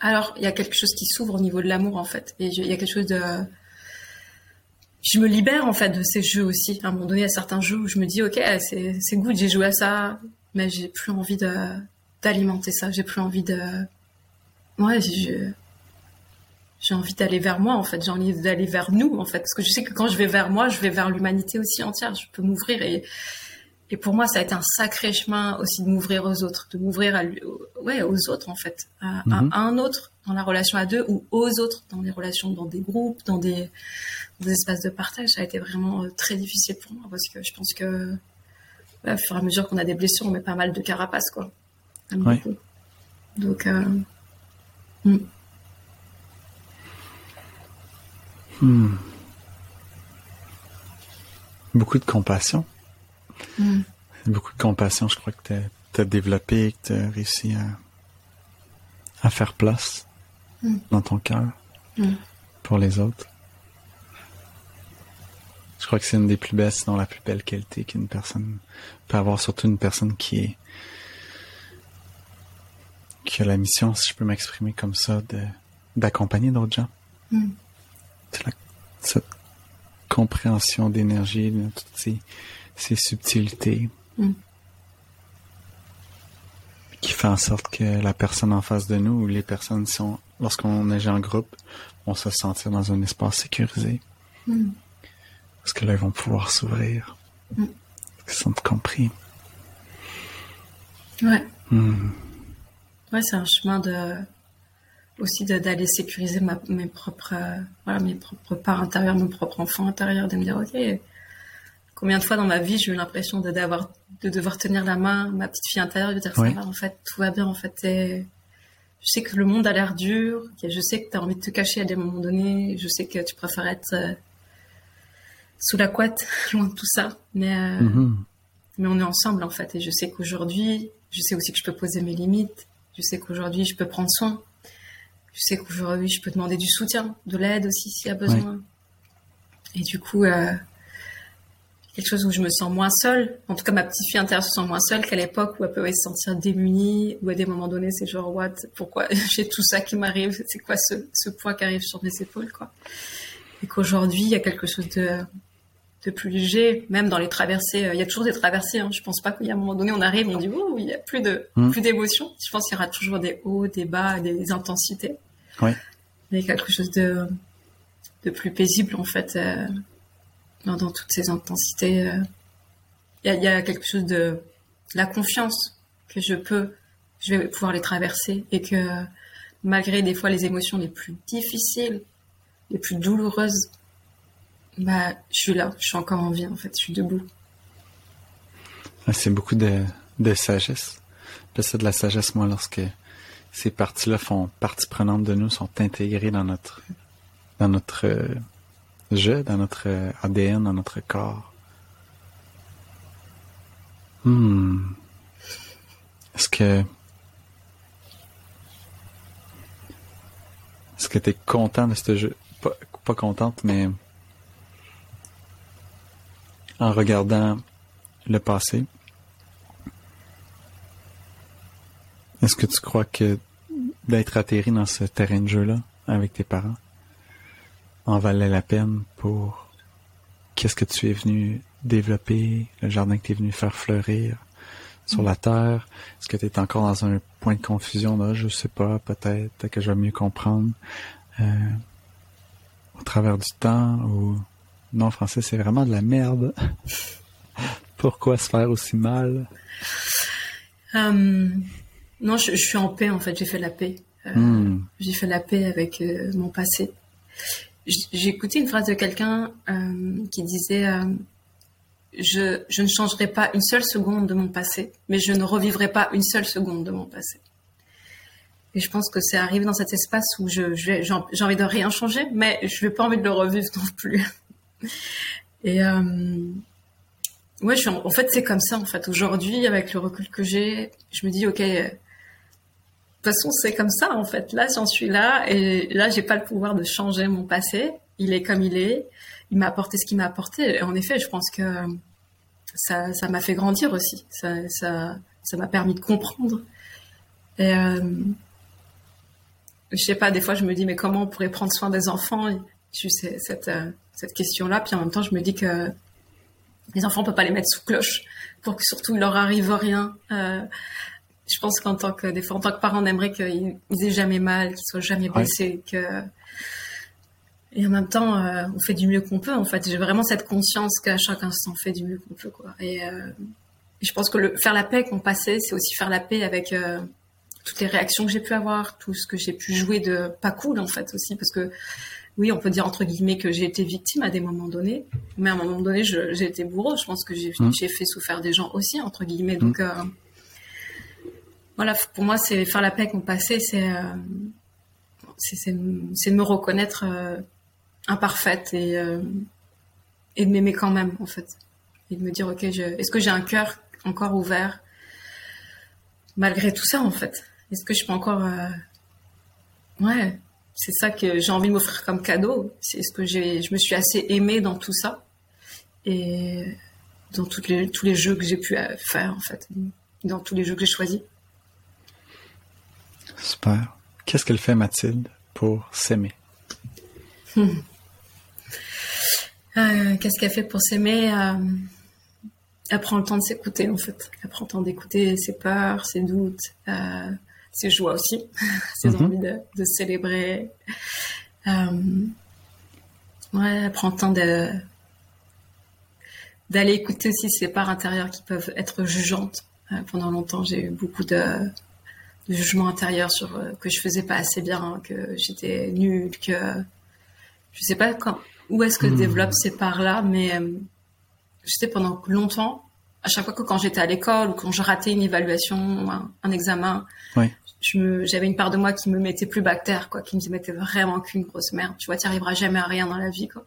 alors il y a quelque chose qui s'ouvre au niveau de l'amour en fait. Et il y a quelque chose de je me libère en fait de ces jeux aussi. À un moment donné, a certains jeux où je me dis ok, c'est c'est good, j'ai joué à ça, mais j'ai plus envie d'alimenter ça. J'ai plus envie de ouais, je j'ai envie d'aller vers moi en fait. J'ai envie d'aller vers nous en fait. Parce que je sais que quand je vais vers moi je vais vers l'humanité aussi entière. Je peux m'ouvrir et et pour moi ça a été un sacré chemin aussi de m'ouvrir aux autres de m'ouvrir à ouais aux autres en fait. À, mhm. un autre dans la relation à deux ou aux autres dans les relations dans des groupes dans des, des espaces de partage. Ça a été vraiment euh, très difficile pour moi parce que je pense que ouais, au fur et à mesure qu'on a des blessures on met pas mal de carapace quoi. Donc euh, hmm. Hmm. Beaucoup de compassion. Hmm. Beaucoup de compassion, je crois que tu as, développé, que tu as réussi à, faire place hmm. dans ton cœur pour les autres. Je crois que c'est une des plus belles, sinon la plus belle qualité qu'une personne peut avoir, surtout une personne qui est qui a la mission, si je peux m'exprimer comme ça, de d'accompagner d'autres gens. Mm. Cette compréhension d'énergie, toutes ces, ces subtilités. Mm. Qui fait en sorte que la personne en face de nous ou les personnes sont, lorsqu'on agit en groupe, vont se sentir dans un espace sécurisé. Mm. Parce que là, ils vont pouvoir s'ouvrir. Parce qu'ils sont compris. Ouais. Ouais, c'est un chemin de aussi d'aller sécuriser ma, mes propres voilà, mes propres parts intérieures, mon propre enfant intérieur, de me dire ok, combien de fois dans ma vie j'ai eu l'impression de d'avoir de devoir tenir la main ma petite fille intérieure, de dire ça va en fait, tout va bien en fait. Je sais que le monde a l'air dur, je sais que tu as envie de te cacher à des moments donnés, je sais que tu préfères être euh, sous la couette, loin de tout ça, mais euh, mm-hmm. mais on est ensemble en fait et je sais qu'aujourd'hui, je sais aussi que je peux poser mes limites je sais qu'aujourd'hui, je peux prendre soin. Je sais qu'aujourd'hui, je peux demander du soutien, de l'aide aussi s'il y a besoin. Et du coup, euh, quelque chose où je me sens moins seule. En tout cas, ma petite fille intérieure se sent moins seule qu'à l'époque où elle peut se sentir démunie, ou à des moments donnés, c'est genre, what, pourquoi j'ai tout ça qui m'arrive? C'est quoi ce, ce poids qui arrive sur mes épaules, quoi? Et qu'aujourd'hui, il y a quelque chose de, plus léger, même dans les traversées. Euh, il y a toujours des traversées. Hein. Je pense pas qu'il y a un moment donné, on arrive, on dit oh, il y a plus de hmm. plus d'émotions. Je pense qu'il y aura toujours des hauts, des bas, des intensités. Oui. Il y a quelque chose de de plus paisible en fait euh, dans, toutes ces intensités. Euh. Il, y a, quelque chose de la confiance que je peux, je vais pouvoir les traverser et que malgré des fois les émotions les plus difficiles, les plus douloureuses, bah, je suis là, je suis encore en vie en fait, je suis debout. Ah, c'est beaucoup de, de sagesse. C'est de la sagesse, moi, lorsque ces parties-là font partie prenante de nous, sont intégrées dans notre, dans notre euh, jeu, dans notre ADN, dans notre corps. Hmm. Est-ce que est-ce que tu es content de ce jeu? Pas, pas contente, mais en regardant le passé. Est-ce que tu crois que d'être atterri dans ce terrain de jeu-là avec tes parents en valait la peine pour qu'est-ce que tu es venu développer, le jardin que tu es venu faire fleurir sur la terre? Est-ce que tu es encore dans un point de confusion là? Je sais pas, peut-être que je vais mieux comprendre euh, au travers du temps ou non, français, c'est vraiment de la merde. Pourquoi se faire aussi mal? Euh, Non, je, suis en paix en fait. J'ai fait la paix. Euh, hmm. J'ai fait la paix avec euh, mon passé. J'ai écouté une phrase de quelqu'un qui disait je, je ne changerai pas une seule seconde de mon passé, mais je ne revivrai pas une seule seconde de mon passé. Et je pense que c'est arrivé dans cet espace où je, j'ai envie de rien changer, mais je n'ai pas envie de le revivre non plus. Et euh, ouais, je suis en, fait, c'est comme ça. En fait, aujourd'hui, avec le recul que j'ai, je me dis, ok, toute façon, c'est comme ça. En fait, là, j'en suis là, et là, j'ai pas le pouvoir de changer mon passé. Il est comme il est. Il m'a apporté ce qu'il m'a apporté. Et en effet, je pense que ça, ça m'a fait grandir aussi. Ça, ça, ça m'a permis de comprendre. Et euh, je sais pas, des fois, je me dis, mais comment on pourrait prendre soin des enfants? Je sais, cette euh, cette question-là. Puis en même temps, je me dis que les enfants, on peut pas les mettre sous cloche pour que surtout il leur arrive rien. Euh, je pense qu'en tant que des fois, en tant que parent, on aimerait qu'ils aient jamais mal, qu'ils soient jamais blessés, que et en même temps, euh, on fait du mieux qu'on peut. En fait, j'ai vraiment cette conscience qu'à chaque instant, on fait du mieux qu'on peut. Quoi. Et, euh, je pense que le, faire la paix mon passé, c'est aussi faire la paix avec euh, toutes les réactions que j'ai pu avoir, tout ce que j'ai pu jouer de pas cool en fait aussi, parce que oui, on peut dire entre guillemets que j'ai été victime à des moments donnés, mais à un moment donné, j'ai été bourreau. Je pense que mmh. j'ai fait souffrir des gens aussi, entre guillemets. Donc, mmh. Voilà, pour moi, c'est faire la paix avec mon passé, c'est euh, de me reconnaître euh, imparfaite et, euh, et de m'aimer quand même, en fait. Et de me dire, ok, est-ce que j'ai un cœur encore ouvert malgré tout ça, en fait? Est-ce que je peux encore... Euh, ouais, c'est ça que j'ai envie de m'offrir comme cadeau. C'est ce que je me suis assez aimée dans tout ça et dans toutes les, tous les jeux que j'ai pu faire en fait, dans tous les jeux que j'ai choisis. Qu'est-ce qu'elle fait, Mathilde, pour s'aimer? Euh, qu'est-ce qu'elle fait pour s'aimer? Euh, Elle prend le temps de s'écouter, en fait. Elle prend le temps d'écouter ses peurs, ses doutes, euh, ses joies aussi, ses mhm. envies de, de célébrer. ouais, elle prend le temps de d'aller écouter aussi ses parts intérieures qui peuvent être jugeantes. pendant longtemps, j'ai eu beaucoup de de jugement intérieur sur euh, que je faisais pas assez bien, que j'étais nulle, que je sais pas quand, où est-ce que hmm. développe ces parts-là, mais euh, je sais pendant longtemps, à chaque fois que quand j'étais à l'école ou quand je ratais une évaluation, un, examen, j'avais une part de moi qui me mettait plus bactère, quoi, qui me mettait vraiment qu'une grosse merde. Tu vois, tu arriveras jamais à rien dans la vie, quoi.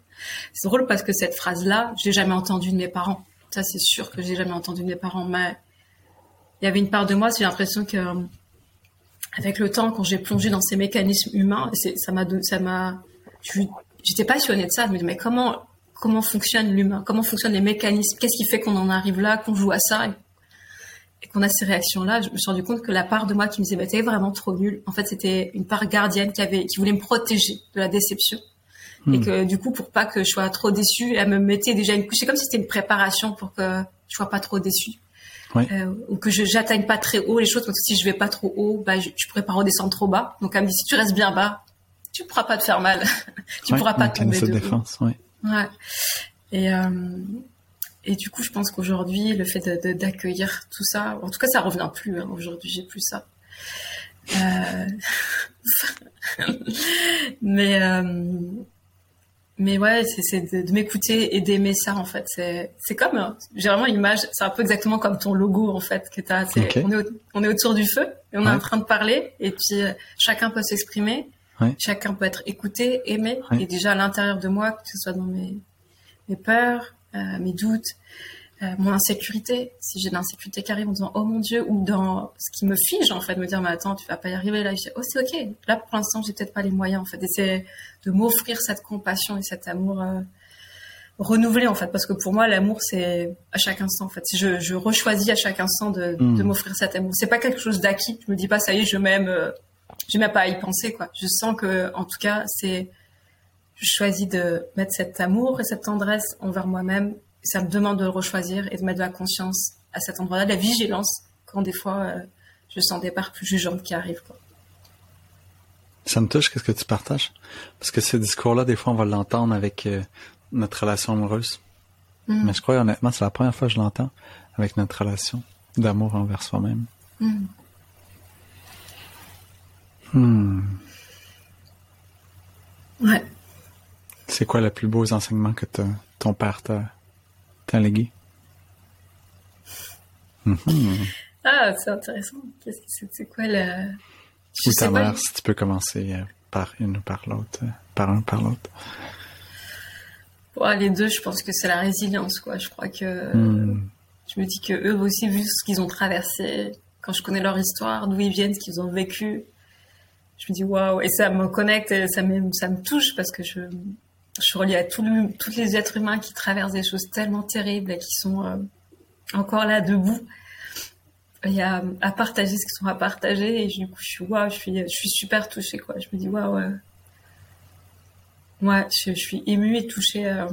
C'est drôle parce que cette phrase-là, je l'ai jamais entendue de mes parents. Ça, c'est sûr que j'ai jamais entendu de mes parents, mais il y avait une part de moi, j'ai l'impression que avec le temps, quand j'ai plongé dans ces mécanismes humains, ça m'a, ça m'a, j'étais passionnée de ça. Je me disais, mais comment, comment fonctionne l'humain? Comment fonctionnent les mécanismes? Qu'est-ce qui fait qu'on en arrive là, qu'on joue à ça? Et, qu'on a ces réactions-là Je me suis rendu compte que la part de moi qui me disait, mais t'es vraiment trop nul. En fait, c'était une part gardienne qui avait, qui voulait me protéger de la déception. Et hmm. que du coup, pour pas que je sois trop déçue, elle me mettait déjà une couche. C'est comme si c'était une préparation pour que je sois pas trop déçue euh, ou que je j'atteigne pas très haut les choses parce que si je vais pas trop haut bah je, pourrais pas redescendre trop bas. Donc elle me dit si tu restes bien bas tu pourras pas te faire mal. Tu pourras pas tomber de défense, ouais. ouais. Et euh, et du coup je pense qu'aujourd'hui le fait d'accueillir tout ça en tout cas ça revient plus hein, aujourd'hui j'ai plus ça. Euh... mais euh, mais ouais, c'est de, de m'écouter et d'aimer ça en fait. C'est comme euh, j'ai vraiment une image. C'est un peu exactement comme ton logo en fait que t'as. On est on est autour du feu et on est en train de parler et puis euh, chacun peut s'exprimer. Chacun peut être écouté, aimé. Et déjà à l'intérieur de moi, que ce soit dans mes mes peurs, euh, mes doutes, euh, mon insécurité, si j'ai de l'insécurité qui arrive en disant oh mon dieu ou dans ce qui me fige en fait, me dire mais attends tu vas pas y arriver là, je dis oh c'est ok, là pour l'instant j'ai peut-être pas les moyens en fait, et c'est de m'offrir cette compassion et cet amour euh, renouvelé en fait, parce que pour moi l'amour c'est à chaque instant en fait, je, je rechoisis à chaque instant de, hmm. de m'offrir cet amour, c'est pas quelque chose d'acquis, je me dis pas ça y est je m'aime, euh, je n'ai pas à y penser quoi, je sens que en tout cas c'est je choisis de mettre cet amour et cette tendresse envers moi-même ça me demande de le rechoisir et de mettre de la conscience à cet endroit-là, de la vigilance quand des fois euh, je sens des parts plus jugeantes qui arrivent. Quoi. Ça me touche, qu'est-ce que tu partages? Parce que ce discours-là, des fois, on va l'entendre avec euh, notre relation amoureuse. Mm. Mais je crois honnêtement, c'est la première fois que je l'entends avec notre relation d'amour envers soi-même. Mm. Hmm. Ouais. C'est quoi le plus beau enseignement que ton père t'a légué? Mhm. Ah, c'est intéressant. C'est quoi le... ou ta mère, si tu peux commencer euh, par une ou par l'autre, euh, par un par l'autre. les deux, je pense que c'est la résilience, quoi. Je crois que hmm. je me dis que eux aussi, vu ce qu'ils ont traversé, quand je connais leur histoire, d'où ils viennent, ce qu'ils ont vécu, je me dis waouh, et ça me connecte, ça me, ça me touche parce que je, je suis reliée à tous les êtres humains qui traversent des choses tellement terribles et qui sont euh, encore là debout. Il y a à partager ce qu'ils sont à partager et je suis super touchée quoi. Je me dis waouh, moi je, suis émue et touchée euh,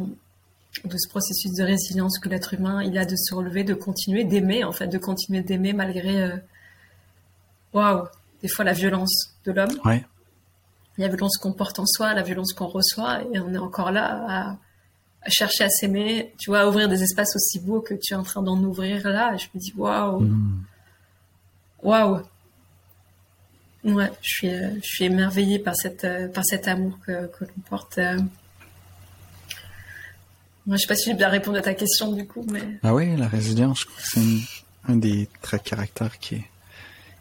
de ce processus de résilience que l'être humain il a de se relever, de continuer d'aimer en fait, de continuer d'aimer malgré euh, waouh, des fois la violence de l'homme. La violence qu'on porte en soi, la violence qu'on reçoit, et on est encore là à, chercher à s'aimer, tu vois, à ouvrir des espaces aussi beaux que tu es en train d'en ouvrir là. Et je me dis, waouh, mm. waouh. Ouais, je suis, je suis émerveillée par cette, par cet amour que, que l'on porte. Moi, je sais pas si j'ai bien répondu à ta question du coup, mais. Ah oui, la résilience, je crois que c'est un des traits de caractère qui est,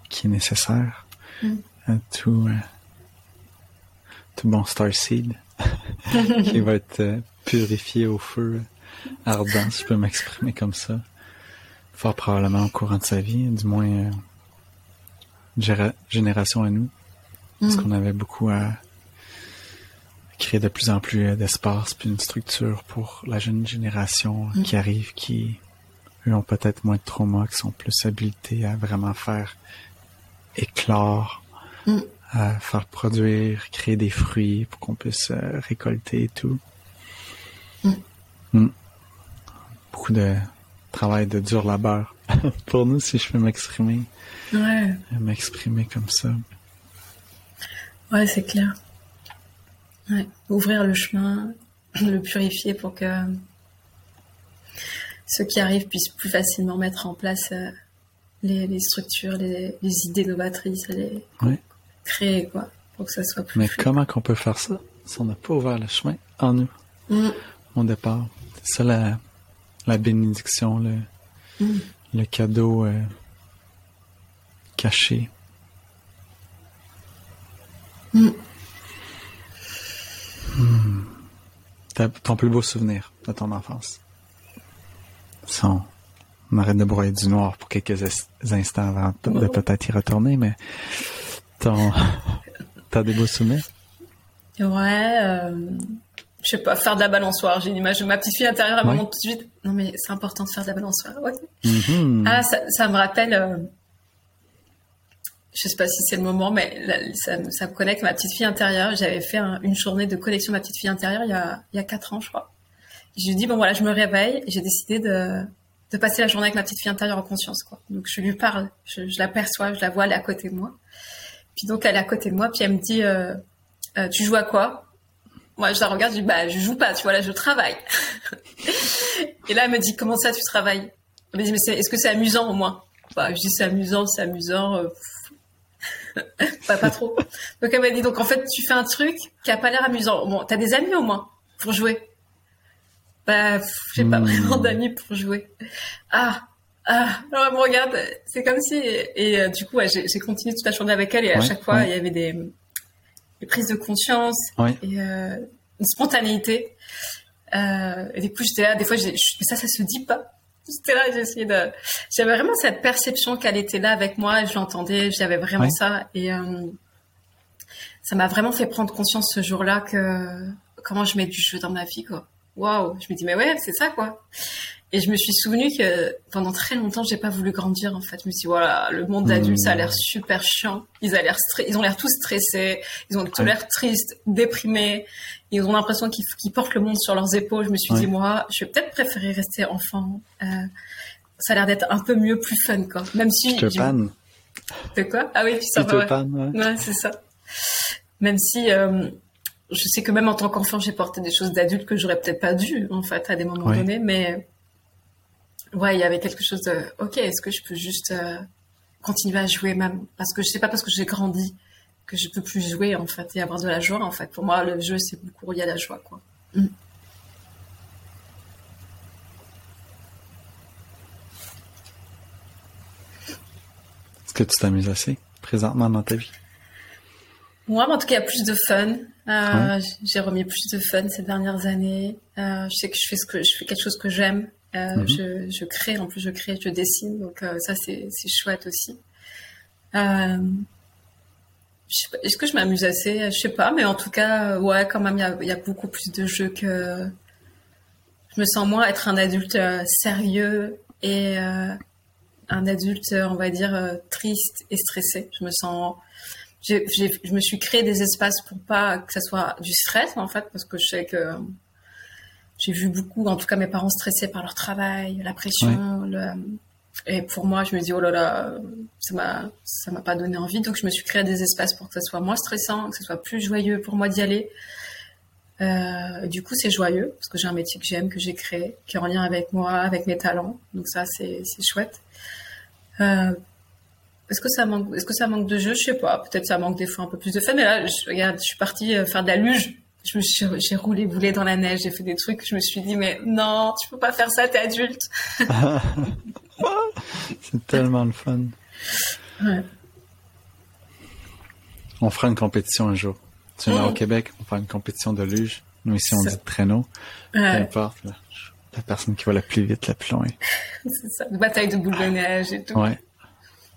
qui est nécessaire mm. à tout, tout bon starseed qui va être euh, purifié au feu ardent, si je peux m'exprimer comme ça. Fort probablement au courant de sa vie, du moins euh, génération à nous. Parce mm. qu'on avait beaucoup à créer de plus en plus euh, d'espace puis une structure pour la jeune génération mm. qui arrive, qui eux ont peut-être moins de trauma, qui sont plus habilités à vraiment faire éclore mm. À faire produire, créer des fruits pour qu'on puisse euh, récolter et tout. Mm. Mm. Beaucoup de travail de dur labeur pour nous si je peux m'exprimer. Ouais. M'exprimer comme ça. Ouais, c'est clair. Ouais. Ouvrir le chemin, le purifier pour que ceux qui arrivent puissent plus facilement mettre en place euh, les, structures, les, idées novatrices, les créer quoi, pour que ça soit plus. Mais comment qu'on peut faire ça? Si on n'a pas ouvert le chemin en nous mm. au départ C'est ça la, la bénédiction, le, mm. le cadeau euh, caché. Mm. Ton plus beau souvenir de ton enfance? Sans, on arrête de broyer du noir pour quelques instants avant de peut-être y retourner, mais t'as des beaux souvenirs? Ouais, euh, je sais pas, faire de la balançoire. J'ai une image de ma petite fille intérieure, elle me montre tout de suite. Non, mais c'est important de faire de la balançoire, ouais. Mm-hmm. Ah, ça, ça, me rappelle, euh, je sais pas si c'est le moment, mais ça, ça, me connecte ma petite fille intérieure. J'avais fait une journée de connexion ma petite fille intérieure il y a, il y a quatre ans, je crois. J'ai dit, bon voilà, je me réveille et j'ai décidé de, de passer la journée avec ma petite fille intérieure en conscience, quoi. Donc je lui parle, je, je la perçois, je la vois, elle est à côté de moi. Puis donc elle est à côté de moi, puis elle me dit, euh, euh, tu joues à quoi? Moi je la regarde, je dis, bah je joue pas, tu vois là je travaille. et là elle me dit, comment ça tu travailles? Elle me dit, mais est-ce que c'est amusant au moins? Bah, Je dis, c'est amusant, c'est amusant. Euh, pas, pas trop. Donc elle m'a dit, donc en fait tu fais un truc qui a pas l'air amusant. Bon, t'as des amis au moins pour jouer? Bah, j'ai pas hmm. vraiment d'amis pour jouer. Ah, ah, alors elle me regarde, c'est comme si, et, euh, du coup, j'ai continué toute la journée avec elle et à chaque fois, il y avait des, des, prises de conscience et euh, une spontanéité. Euh, et du coup, j'étais là, des fois, mais ça, ça se dit pas. J'étais là, j'essayais de, j'avais vraiment cette perception qu'elle était là avec moi, je l'entendais, j'avais vraiment ça et ça m'a vraiment fait prendre conscience ce jour-là que comment je mets du jeu dans ma vie, quoi waouh, je me dis mais ouais, c'est ça quoi. Et je me suis souvenu que pendant très longtemps, j'ai pas voulu grandir en fait. Je me suis dit voilà, le monde d'adulte, ça a l'air super chiant. Ils, a l'air ils ont l'air tous stressés, ils ont tout l'air tristes, déprimés. Ils ont l'impression qu'ils portent le monde sur leurs épaules. Je me suis dit moi, je vais peut-être préférer rester enfant. Euh, ça a l'air d'être un peu mieux, plus fun quoi. Même si. Je te panne. De quoi? Ah oui, ça va. Ouais, ouais c'est ça. Même si euh, je sais que même en tant qu'enfant, j'ai porté des choses d'adulte que j'aurais peut-être pas dû, en fait, à des moments donnés, mais ouais, il y avait quelque chose de, ok, est-ce que je peux juste euh, continuer à jouer même, parce que je sais pas parce que j'ai grandi que je peux plus jouer, en fait, et avoir de la joie, en fait. Pour moi, le jeu, c'est beaucoup relié à la joie, quoi. Mm. Est-ce que tu t'amuses assez présentement dans ta vie? Moi, en tout cas, il y a plus de fun. Euh, J'ai remis plus de fun ces dernières années. Euh, je sais que je fais ce que je fais quelque chose que j'aime. Euh, mhm. je, je, crée, en plus je crée, je dessine, donc euh, ça c'est chouette aussi. Euh, Est-ce que je m'amuse assez? Je sais pas, mais en tout cas, ouais, quand même, il y a, y a, beaucoup plus de jeux que je me sens moins être un adulte sérieux et un adulte, on va dire, triste et stressé. Je me sens je me suis créé des espaces pour pas que ça soit du stress en fait, parce que je sais que j'ai vu beaucoup, en tout cas mes parents stressés par leur travail, la pression, le, et pour moi je me dis oh là là, ça m'a ça m'a pas donné envie, donc je me suis créé des espaces pour que ça soit moins stressant, que ce soit plus joyeux pour moi d'y aller. Euh, du coup, c'est joyeux parce que j'ai un métier que j'aime, que j'ai créé, qui est en lien avec moi, avec mes talents. Donc ça, c'est chouette. Euh, est-ce que ça manque, est-ce que ça manque de jeu? Je sais pas. Peut-être ça manque des fois un peu plus de fun. Mais là, je, regarde, je suis partie euh, faire de la luge. Je me suis, j'ai roulé boulet dans la neige, j'ai fait des trucs. Je me suis dit, mais non, tu peux pas faire ça, t'es adulte. c'est tellement le fun. Ouais. On fera une compétition un jour. Tu viens au Québec, on fera une compétition de luge. Nous ici, on dit traîneau. Peu importe. la personne qui va la plus vite, la plus loin. c'est ça. Bataille de boules de neige et tout. Ouais.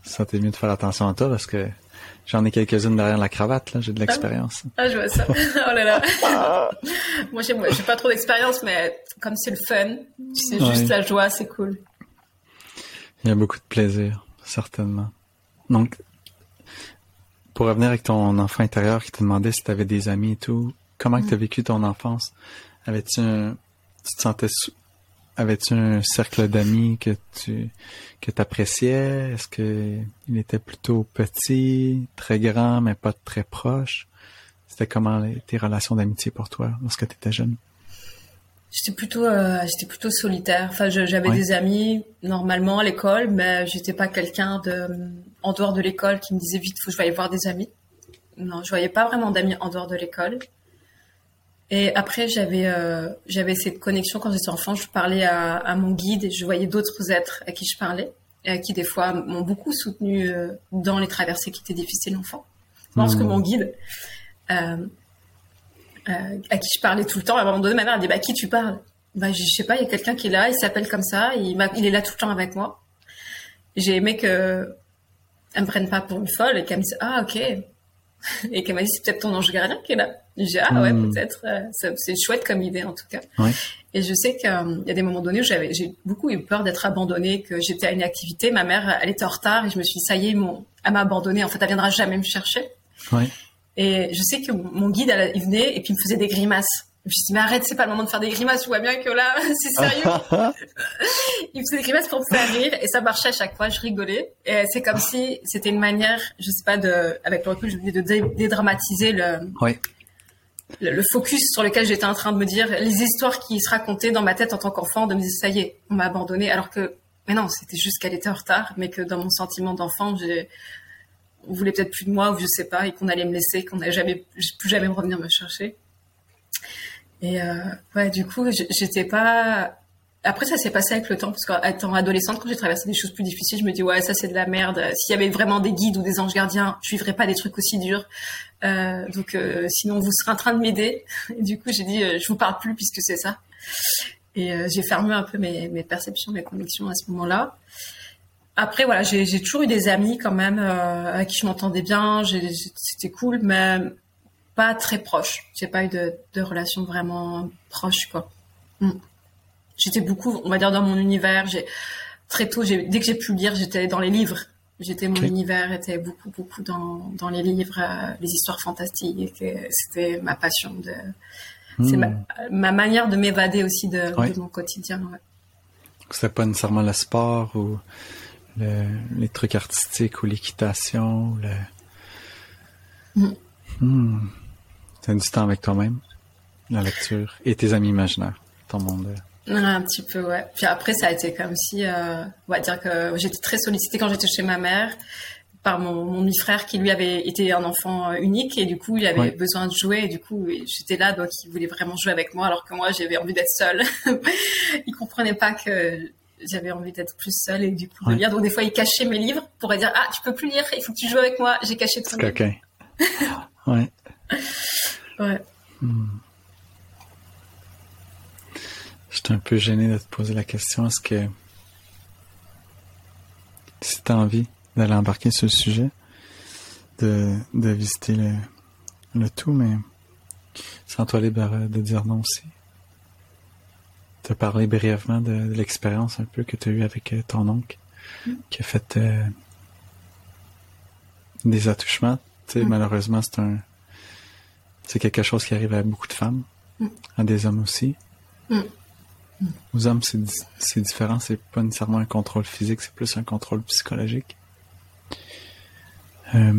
Ça, t'es mieux de faire attention à toi parce que j'en ai quelques-unes derrière la cravate, là. J'ai de l'expérience. Ah, je vois ça. oh là là. moi, j'ai, j'ai pas trop d'expérience, mais comme c'est le fun, c'est juste la joie, c'est cool. Il y a beaucoup de plaisir, certainement. Donc, pour revenir avec ton enfant intérieur qui te demandait si tu avais des amis et tout, comment tu as mm. vécu ton enfance? Avais-tu un, tu te sentais, avais-tu un cercle d'amis que tu, que t'appréciais? Est-ce que il était plutôt petit, très grand, mais pas très proche? C'était comment tes relations d'amitié pour toi lorsque tu étais jeune? J'étais plutôt, euh, j'étais plutôt solitaire. Enfin, j'avais des amis normalement à l'école, mais j'étais pas quelqu'un de en dehors de l'école qui me disait vite faut que je vais aller voir des amis. Non, je voyais pas vraiment d'amis en dehors de l'école. Et après, j'avais euh, j'avais cette connexion quand j'étais enfant. Je parlais à, à, mon guide et je voyais d'autres êtres à qui je parlais et à qui des fois m'ont beaucoup soutenu euh, dans les traversées qui étaient difficiles enfant. Je pense que mmh. mon guide euh, euh, à qui je parlais tout le temps. À un moment donné, ma mère a dit bah qui tu parles? Bah je, sais pas, il y a quelqu'un qui est là, il s'appelle comme ça, il, il est là tout le temps avec moi. J'ai aimé que elle me prenne pas pour une folle et qu'elle me dise ah ok et qu'elle m'a dit c'est peut-être ton ange gardien qui est là. J'ai dit ah ouais hmm. peut-être euh, c'est chouette comme idée en tout cas. Ouais. Et je sais qu'il y a des moments donnés où j'avais j'ai beaucoup eu peur d'être abandonnée, que j'étais à une activité, ma mère elle était en retard et je me suis dit ça y est, mon, elle m'a abandonnée. En fait, elle viendra jamais me chercher. Ouais. Et je sais que mon guide, elle, il venait et puis il me faisait des grimaces. Je me suis dit, mais arrête, c'est pas le moment de faire des grimaces, tu vois bien que là, c'est sérieux. il me faisait des grimaces pour me faire rire et ça marchait à chaque fois, je rigolais. Et c'est comme si c'était une manière, je sais pas, de, avec le recul, je voulais de dédramatiser le, le, le, focus sur lequel j'étais en train de me dire, les histoires qui se racontaient dans ma tête en tant qu'enfant, de me dire, ça y est, on m'a abandonné, alors que, mais non, c'était juste qu'elle était en retard, mais que dans mon sentiment d'enfant, j'ai, on voulait peut-être plus de moi ou je sais pas et qu'on allait me laisser, qu'on n'allait jamais plus jamais revenir me chercher. Et euh, ouais, du coup, j'étais pas. Après, ça s'est passé avec le temps parce qu'étant adolescente, quand j'ai traversé des choses plus difficiles, je me dis ouais, ça c'est de la merde. S'il y avait vraiment des guides ou des anges gardiens, je vivrais pas des trucs aussi durs. Euh, donc euh, sinon, vous serez en train de m'aider. Du coup, j'ai dit je vous parle plus puisque c'est ça. Et j'ai fermé un peu mes, mes perceptions, mes convictions à ce moment-là. Après, voilà, j'ai toujours eu des amis quand même euh, avec qui je m'entendais bien. C'était cool, mais pas très proche. J'ai pas eu de, de relation vraiment proche, quoi. Mm. J'étais beaucoup, on va dire, dans mon univers. J'ai très tôt, dès que j'ai pu lire, j'étais dans les livres. J'étais mon univers était beaucoup, beaucoup dans, dans les livres, euh, les histoires fantastiques. C'était ma passion. De, C'est ma, mm. ma, manière de m'évader aussi de, de, mon quotidien. Ouais. C'était pas nécessairement le sport ou les trucs artistiques ou l'équitation. Le... Mm. Du temps avec toi-même, la lecture et tes amis imaginaires, ton monde. Un petit peu, ouais. Puis après, ça a été comme si, euh, on va dire que j'étais très sollicitée quand j'étais chez ma mère par mon, mon demi-frère qui lui avait été un enfant euh, unique et du coup il avait besoin de jouer et du coup j'étais là donc il voulait vraiment jouer avec moi alors que moi j'avais envie d'être seule. il comprenait pas que j'avais envie d'être plus seule et du coup de lire. Donc des fois, il cachait mes livres pour dire ah tu peux plus lire, il faut que tu joues avec moi. J'ai caché ton livre. Ok. ouais. Ouais. Hmm. J'étais un peu gêné de te poser la question. Est-ce que si tu as envie d'aller embarquer sur le sujet, de, de visiter le, le tout, mais sans toi libre de dire non aussi te parler brièvement de, l'expérience un peu que tu as eue avec euh, ton oncle, mm. qui a fait euh, des attouchements. Tu mm. Malheureusement, c'est un c'est quelque chose qui arrive à beaucoup de femmes, mm. à des hommes aussi. Aux hommes, c'est, c'est différent, c'est pas nécessairement un contrôle physique, c'est plus un contrôle psychologique. Euh,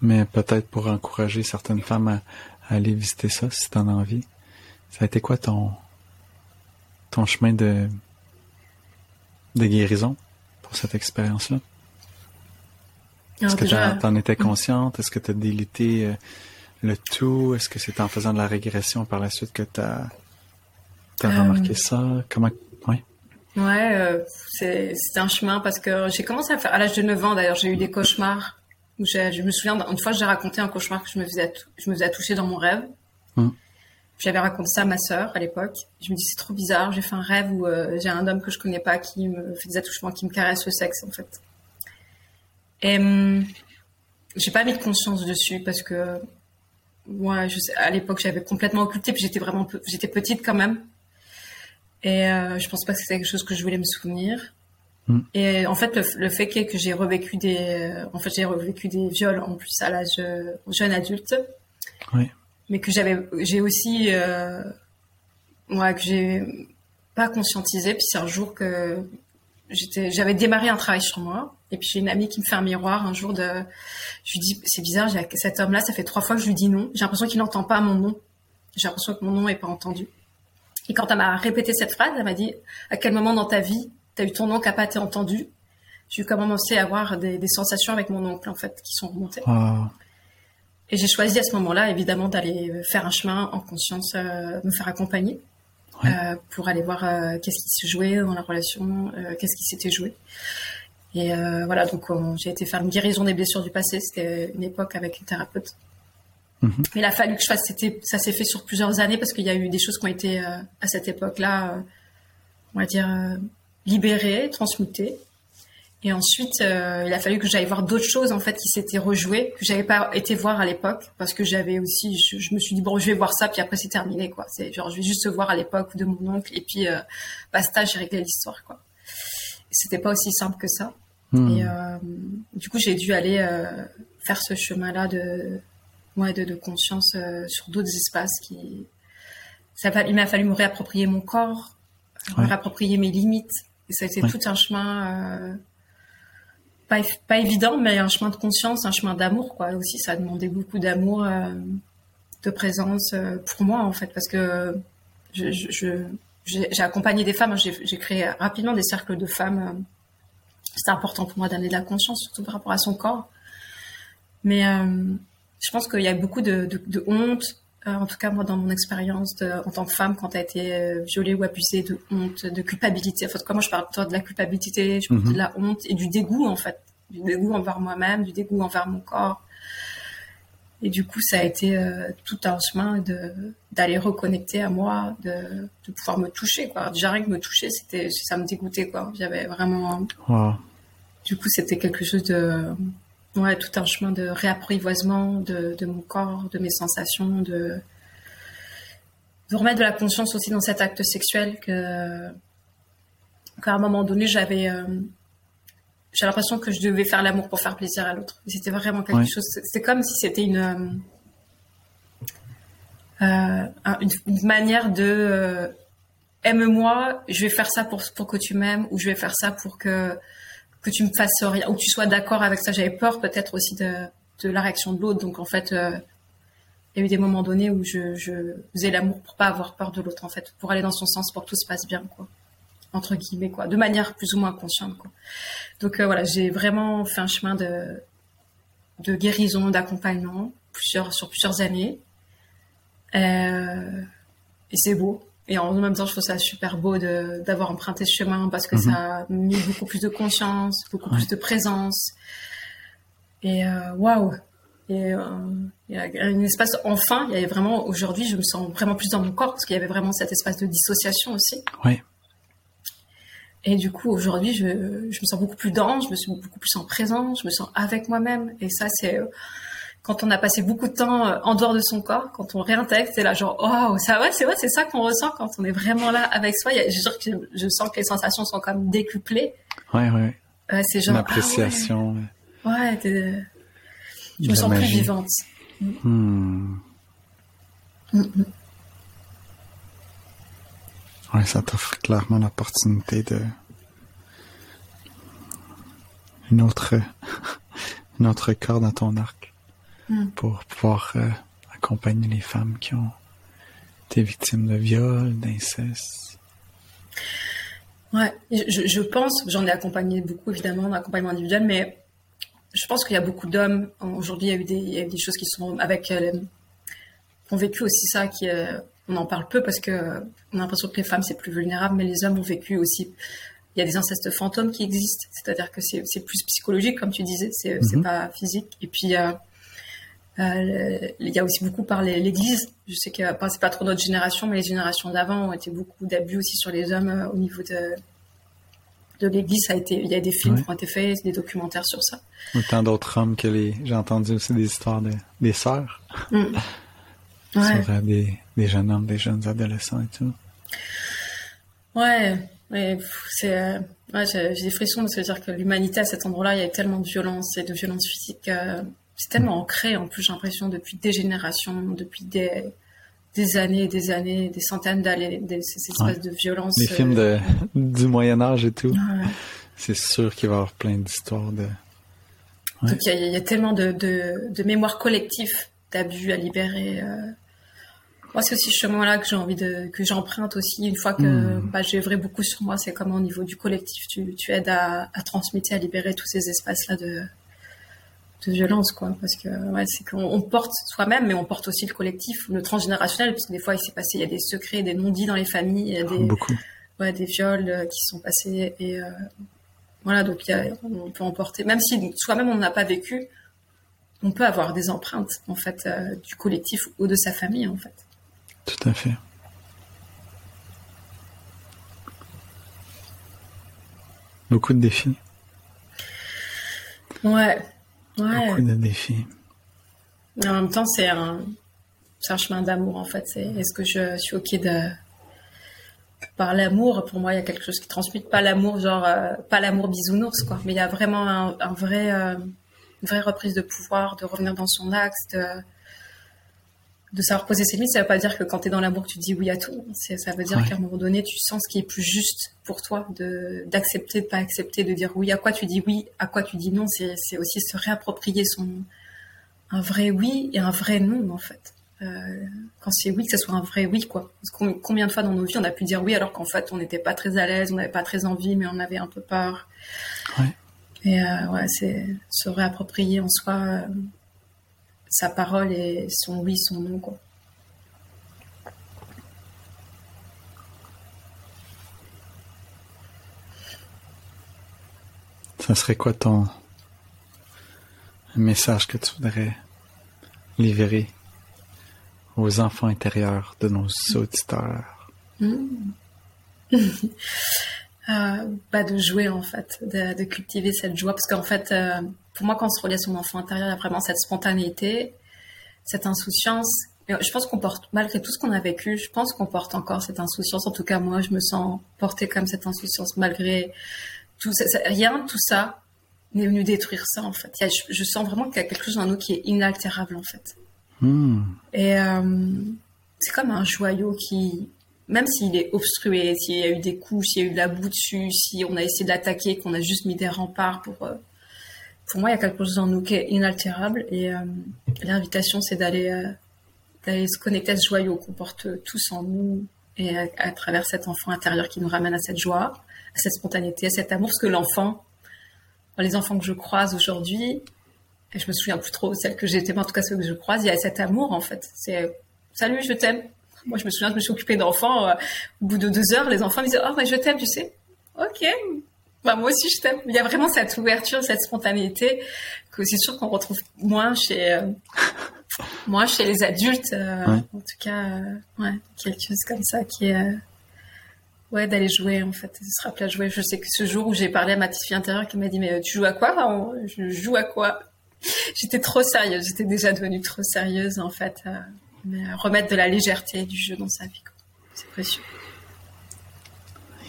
mais peut-être pour encourager certaines femmes à, aller visiter ça si t'en as envie. Ça a été quoi ton ton chemin de de guérison pour cette expérience-là? Est-ce que tu en étais consciente? Est-ce que tu as délité euh, le tout? Est-ce que c'est en faisant de la régression par la suite que tu as, euh. remarqué ça? Comment? Ouais. Ouais, euh, c'est un chemin parce que j'ai commencé à faire, à l'âge de 9 ans d'ailleurs, j'ai eu des cauchemars je me souviens, une fois, j'ai raconté un cauchemar que je me faisais, je me faisais toucher dans mon rêve. Hum. J'avais raconté ça à ma sœur à l'époque. Je me dis c'est trop bizarre. J'ai fait un rêve où euh, j'ai un homme que je connais pas qui me fait des attouchements, qui me caresse le sexe en fait. Et hum, j'ai pas mis de conscience dessus parce que moi, je sais, à l'époque, j'avais complètement occulté. Puis j'étais vraiment, j'étais petite quand même. Et euh, je pense pas que c'était quelque chose que je voulais me souvenir. Mm. Et en fait, le, fait est que j'ai revécu des, en fait, j'ai revécu des viols en plus à l'âge jeune adulte. Oui. Mais que j'avais, j'ai aussi, euh, moi, que j'ai pas conscientisé. Puis c'est un jour que j'étais, j'avais démarré un travail sur moi. Et puis j'ai une amie qui me fait un miroir un jour de, je lui dis, c'est bizarre, j'ai cet homme-là, ça fait trois fois que je lui dis non. J'ai l'impression qu'il n'entend pas mon nom. J'ai l'impression que mon nom est pas entendu. Et quand elle m'a répété cette phrase, elle m'a dit, à quel moment dans ta vie tu as eu ton nom qui n'a pas été entendu? J'ai commencé à avoir des, sensations avec mon oncle, en fait, qui sont remontées. Et j'ai choisi à ce moment-là, évidemment, d'aller faire un chemin en conscience, euh, me faire accompagner. Euh, pour aller voir euh, qu'est-ce qui se jouait dans la relation, qu'est-ce qui s'était joué. Et voilà, donc j'ai été faire une guérison des blessures du passé. C'était une époque avec une thérapeute. Mhm. Il a fallu que je fasse. C'était, ça s'est fait sur plusieurs années parce qu'il y a eu des choses qui ont été à cette époque-là, on va dire libérées, transmutées. Et ensuite, euh, il a fallu que j'aille voir d'autres choses en fait qui s'étaient rejouées que j'avais pas été voir à l'époque parce que j'avais aussi, je, me suis dit bon, je vais voir ça puis après c'est terminé quoi. C'est genre je vais juste voir à l'époque de mon oncle et puis euh, basta, j'ai réglé l'histoire quoi. C'était pas aussi simple que ça. Hmm. Et euh, du coup, j'ai dû aller euh, faire ce chemin-là de, ouais, de, de conscience euh, sur d'autres espaces qui. Ça, il m'a fallu me réapproprier mon corps, me réapproprier mes limites. Et ça a été tout un chemin pas, pas évident, mais un chemin de conscience, un chemin d'amour, quoi. Aussi, ça a demandé beaucoup d'amour, de présence pour moi, en fait, parce que je, je, j'ai accompagné des femmes, hein. j'ai créé rapidement des cercles de femmes. Euh, C'était important pour moi d'amener de la conscience, surtout par rapport à son corps. Mais je pense qu'il y a beaucoup de, de, de honte, en tout cas moi dans mon expérience en tant que femme quand tu as été violée ou abusée de honte de culpabilité en fait comment je parle toi de la culpabilité je parle de mhm. la honte et du dégoût en fait du dégoût envers moi-même du dégoût envers mon corps et du coup ça a été euh, tout un chemin de d'aller reconnecter à moi de, de pouvoir me toucher quoi. Déjà rien que me toucher c'était ça me dégoûtait quoi. J'avais vraiment du coup c'était quelque chose de ouais, tout un chemin de réapprivoisement de, de, mon corps, de mes sensations, de, de remettre de la conscience aussi dans cet acte sexuel que qu'à un moment donné j'avais euh, j'ai l'impression que je devais faire l'amour pour faire plaisir à l'autre. C'était vraiment quelque chose. C'est comme si c'était une, euh, une, une manière de euh, aime-moi, je vais faire ça pour pour que tu m'aimes ou je vais faire ça pour que que tu me fasses rien ou que tu sois d'accord avec ça. J'avais peur peut-être aussi de, de la réaction de l'autre. Donc en fait, euh, il y a eu des moments donnés où je, je faisais l'amour pour pas avoir peur de l'autre en fait, pour aller dans son sens, pour que tout se passe bien quoi, entre guillemets quoi, de manière plus ou moins consciente quoi. Donc euh, voilà, j'ai vraiment fait un chemin de de guérison, d'accompagnement, plusieurs sur plusieurs années. Euh, et c'est beau. Et en même temps, je trouve ça super beau d'avoir emprunté ce chemin parce que mhm. ça a mis beaucoup plus de conscience, beaucoup plus de présence. Et euh, waouh! Et euh, il y a un espace, enfin, il y avait vraiment, aujourd'hui, je me sens vraiment plus dans mon corps parce qu'il y avait vraiment cet espace de dissociation aussi. Oui. Et du coup, aujourd'hui, je, je me sens beaucoup plus dense, je me sens beaucoup plus en présence, je me sens avec moi-même. Et ça, c'est, quand on a passé beaucoup de temps euh, en dehors de son corps, quand on réintègre, c'est là genre oh ça va, c'est vrai, c'est ça qu'on ressent quand on est vraiment là avec soi. Je, que je sens que les sensations sont comme décuplées. Ouais, ouais. Euh, c'est genre l'appréciation. Ah ouais, ouais je me sens plus vivante. Hmm. Mm, mm. Ouais, ça t'offre clairement l'opportunité de une autre une autre corde à ton arc. Hmm. pour pouvoir euh, accompagner les femmes qui ont été victimes de viol, d'inceste. Ouais, je, je pense, j'en ai accompagné beaucoup évidemment, d'accompagnement individuel, mais je pense qu'il y a beaucoup d'hommes. Aujourd'hui, il y a eu des, il y a eu des choses qui sont avec, euh, ont vécu aussi ça, qui, euh, on en parle peu parce que on a l'impression que les femmes c'est plus vulnérable, mais les hommes ont vécu aussi. Il y a des incestes fantômes qui existent, c'est-à-dire que c'est plus psychologique, comme tu disais, c'est mm pas physique. Et puis euh, il y a aussi beaucoup par l'Église. Je sais que enfin, c'est pas trop notre génération, mais les générations d'avant ont été beaucoup d'abus aussi sur les hommes euh, au niveau de de l'Église. Ça a été, il y a des films qui ont été faits, des documentaires sur ça. Autant d'autres hommes que les. J'ai entendu aussi des histoires de, des sœurs. Mm. Ouais. sur euh, des, des jeunes hommes, des jeunes adolescents et tout. Ouais, c'est, euh, ouais, j'ai des frissons parce que dire que l'humanité à cet endroit-là, il y a tellement de violence et de violence physique. Euh, c'est tellement ancré en plus, j'ai l'impression, depuis des générations, depuis des, des années et des années, des centaines d'années, ces espèces de violences. Les films de, du Moyen-Âge et tout. C'est sûr qu'il va y avoir plein d'histoires de. Donc il y, a tellement de, de, de mémoire collective d'abus à libérer. Moi, c'est aussi ce chemin-là que j'ai envie de, que j'emprunte aussi. Une fois que hmm. bah, j'ai œuvré beaucoup sur moi, c'est comme au niveau du collectif, tu, tu aides à, à transmettre, à libérer tous ces espaces-là de, de violence, quoi. Parce que, ouais, c'est qu'on porte soi-même, mais on porte aussi le collectif, le transgénérationnel, parce que des fois, il s'est passé, il y a des secrets, des non-dits dans les familles, il y a des, beaucoup. Ouais, des viols euh, qui sont passés, et, euh, voilà, donc il y a, on peut emporter, même si soi-même on n'a pas vécu, on peut avoir des empreintes, en fait, euh, du collectif ou de sa famille, en fait. Tout à fait. Beaucoup de défis. Ouais. ouais. Beaucoup de défis. En même temps, c'est un, un chemin d'amour, en fait. est-ce que je suis OK de, par l'amour, pour moi, il y a quelque chose qui transmet pas l'amour, genre, euh, pas l'amour bisounours, quoi. Mais il y a vraiment un, vrai, euh, une vraie reprise de pouvoir, de revenir dans son axe, de, de savoir poser ses limites, ça veut pas dire que quand tu es dans l'amour, tu dis oui à tout. Ça veut dire qu'à un moment donné, tu sens ce qui est plus juste pour toi, de d'accepter, de pas accepter, de dire oui à quoi tu dis oui, à quoi tu dis non. C'est aussi se réapproprier son un vrai oui et un vrai non en fait. Euh, quand c'est oui, que ce soit un vrai oui quoi. combien de fois dans nos vies on a pu dire oui alors qu'en fait on n'était pas très à l'aise, on n'avait pas très envie, mais on avait un peu peur. Ouais. Et euh, ouais, c'est se réapproprier en soi. Euh, sa parole et son oui, son non, quoi. Ça serait quoi ton message que tu voudrais livrer aux enfants intérieurs de nos auditeurs? Euh, bah de jouer en fait, de, cultiver cette joie parce qu'en fait, euh, pour moi, quand on se relie à son enfant intérieur, il y a vraiment cette spontanéité, cette insouciance. je pense qu'on porte, malgré tout ce qu'on a vécu, je pense qu'on porte encore cette insouciance. En tout cas, moi, je me sens portée comme cette insouciance malgré tout ça. Rien, tout ça n'est venu détruire ça, en fait. je, sens vraiment qu'il y a quelque chose en nous qui est inaltérable, en fait. Hmm. Et euh, c'est comme un joyau qui, même s'il est obstrué, s'il y a eu des coups, s'il y a eu de la boue dessus, si on a essayé de l'attaquer, qu'on a juste mis des remparts pour, euh, pour moi, il y a quelque chose en nous qui est inaltérable. Et euh, l'invitation, c'est d'aller, euh, d'aller se connecter à ce joyau qu'on porte tous en nous et à, travers cet enfant intérieur qui nous ramène à cette joie, à cette spontanéité, à cet amour. Parce que l'enfant, les enfants que je croise aujourd'hui, je me souviens plus trop celles que j'étais, mais en tout cas ceux que je croise, il y a cet amour en fait. C'est salut, je t'aime. Moi, je me souviens, je me suis occupée d'enfants. Euh, au bout de deux heures, les enfants me disaient Oh, mais je t'aime, tu sais. Ok. Bah, moi aussi, je t'aime. Il y a vraiment cette ouverture, cette spontanéité que c'est sûr qu'on retrouve moins chez, euh, moins chez les adultes. Euh, en tout cas, ouais, quelque chose comme ça qui est. Ouais, d'aller jouer en fait, se rappeler à jouer. Je sais que ce jour où j'ai parlé à ma petite fille intérieure qui m'a dit mais tu joues à quoi Je joue à quoi? J'étais trop sérieuse, j'étais déjà devenue trop sérieuse en fait mais remettre de la légèreté du jeu dans sa vie. C'est précieux.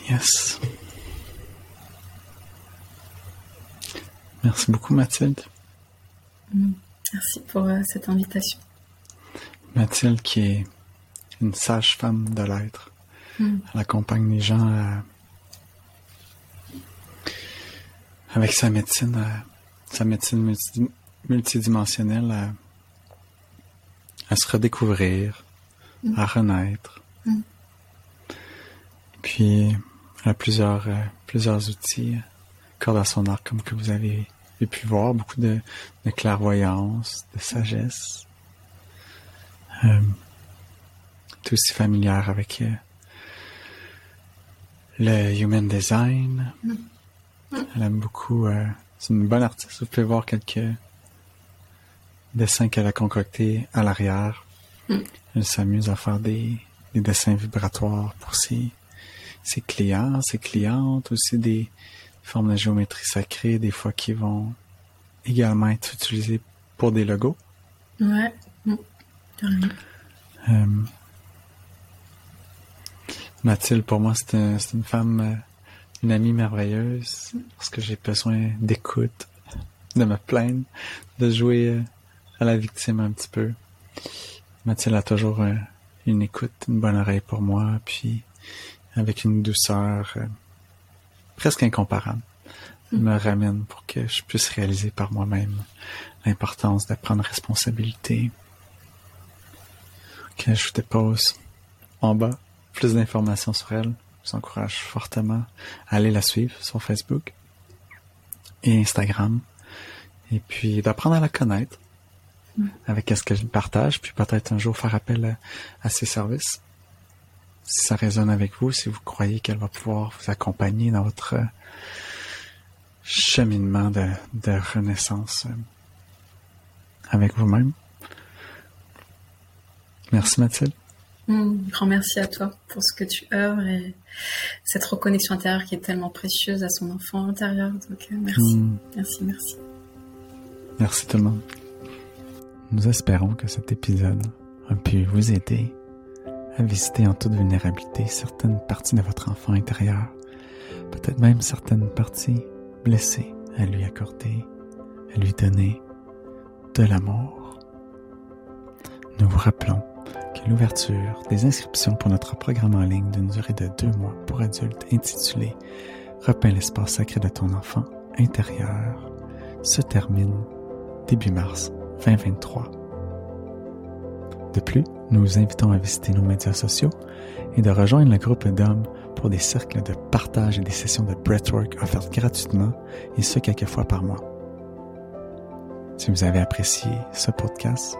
Yes. Merci beaucoup Mathilde. Mm. Merci pour euh, cette invitation. Mathilde qui est une sage femme de l'être. Mm. Elle accompagne les gens à... avec sa médecine, sa médecine multidimensionnelle à à se redécouvrir, mm. à renaître. Mm. Puis, elle a plusieurs, euh, plusieurs outils, euh, corde à son arc, comme que vous avez pu voir, beaucoup de, clairvoyance, de sagesse. Euh, tout aussi familière avec euh, le human design. Elle aime beaucoup. c'est une bonne artiste. Vous pouvez voir quelques dessins qu'elle a concoctés à l'arrière. Elle s'amuse à faire des, dessins vibratoires pour ses clients, ses clientes, aussi des formes de géométrie sacrée, des fois qui vont également être utilisées pour des logos. Ouais. Hmm. Euh, Mathilde, pour moi, c'est une femme euh, une amie merveilleuse lorsque j'ai besoin d'écoute, de me plaindre, de jouer euh, à la victime un petit peu. Mathilde a toujours une écoute, une bonne oreille pour moi, puis avec une douceur presque incomparable, elle me ramène pour que je puisse réaliser par moi-même l'importance de prendre responsabilité. Ok, je vous dépose en bas plus d'informations sur elle. Je vous encourage fortement à aller la suivre sur Facebook et Instagram. Et puis d'apprendre à la connaître avec ce qu'elle partage, puis peut-être un jour faire appel à, ses services. Si ça résonne avec vous, si vous croyez qu'elle va pouvoir vous accompagner dans votre cheminement de, renaissance euh, avec vous-même. Merci Mathilde. Un grand merci à toi pour ce que tu œuvres et cette reconnexion intérieure qui est tellement précieuse à son enfant intérieur. Donc euh, merci, hmm. merci, merci. Merci tout le monde. Nous espérons que cet épisode a pu vous aider à visiter en toute vulnérabilité certaines parties de votre enfant intérieur, peut-être même certaines parties blessées à lui accorder, à lui donner de l'amour. Nous vous rappelons que l'ouverture des inscriptions pour notre programme en ligne d'une durée de deux mois pour adultes intitulé Repeins l'espace sacré de ton enfant intérieur se termine début mars 2023. De plus, nous vous invitons à visiter nos médias sociaux et de rejoindre le groupe d'hommes pour des cercles de partage et des sessions de breathwork offertes gratuitement et ce quelques fois par mois. Si vous avez apprécié ce podcast,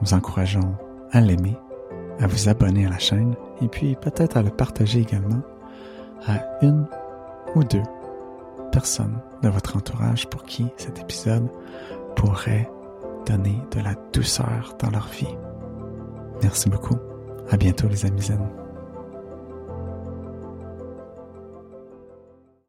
nous encourageons à l'aimer, à vous abonner à la chaîne et puis peut-être à le partager également à une ou deux personnes de votre entourage pour qui cet épisode pourrait donner de la douceur dans leur vie. Merci beaucoup. À bientôt les amis zen.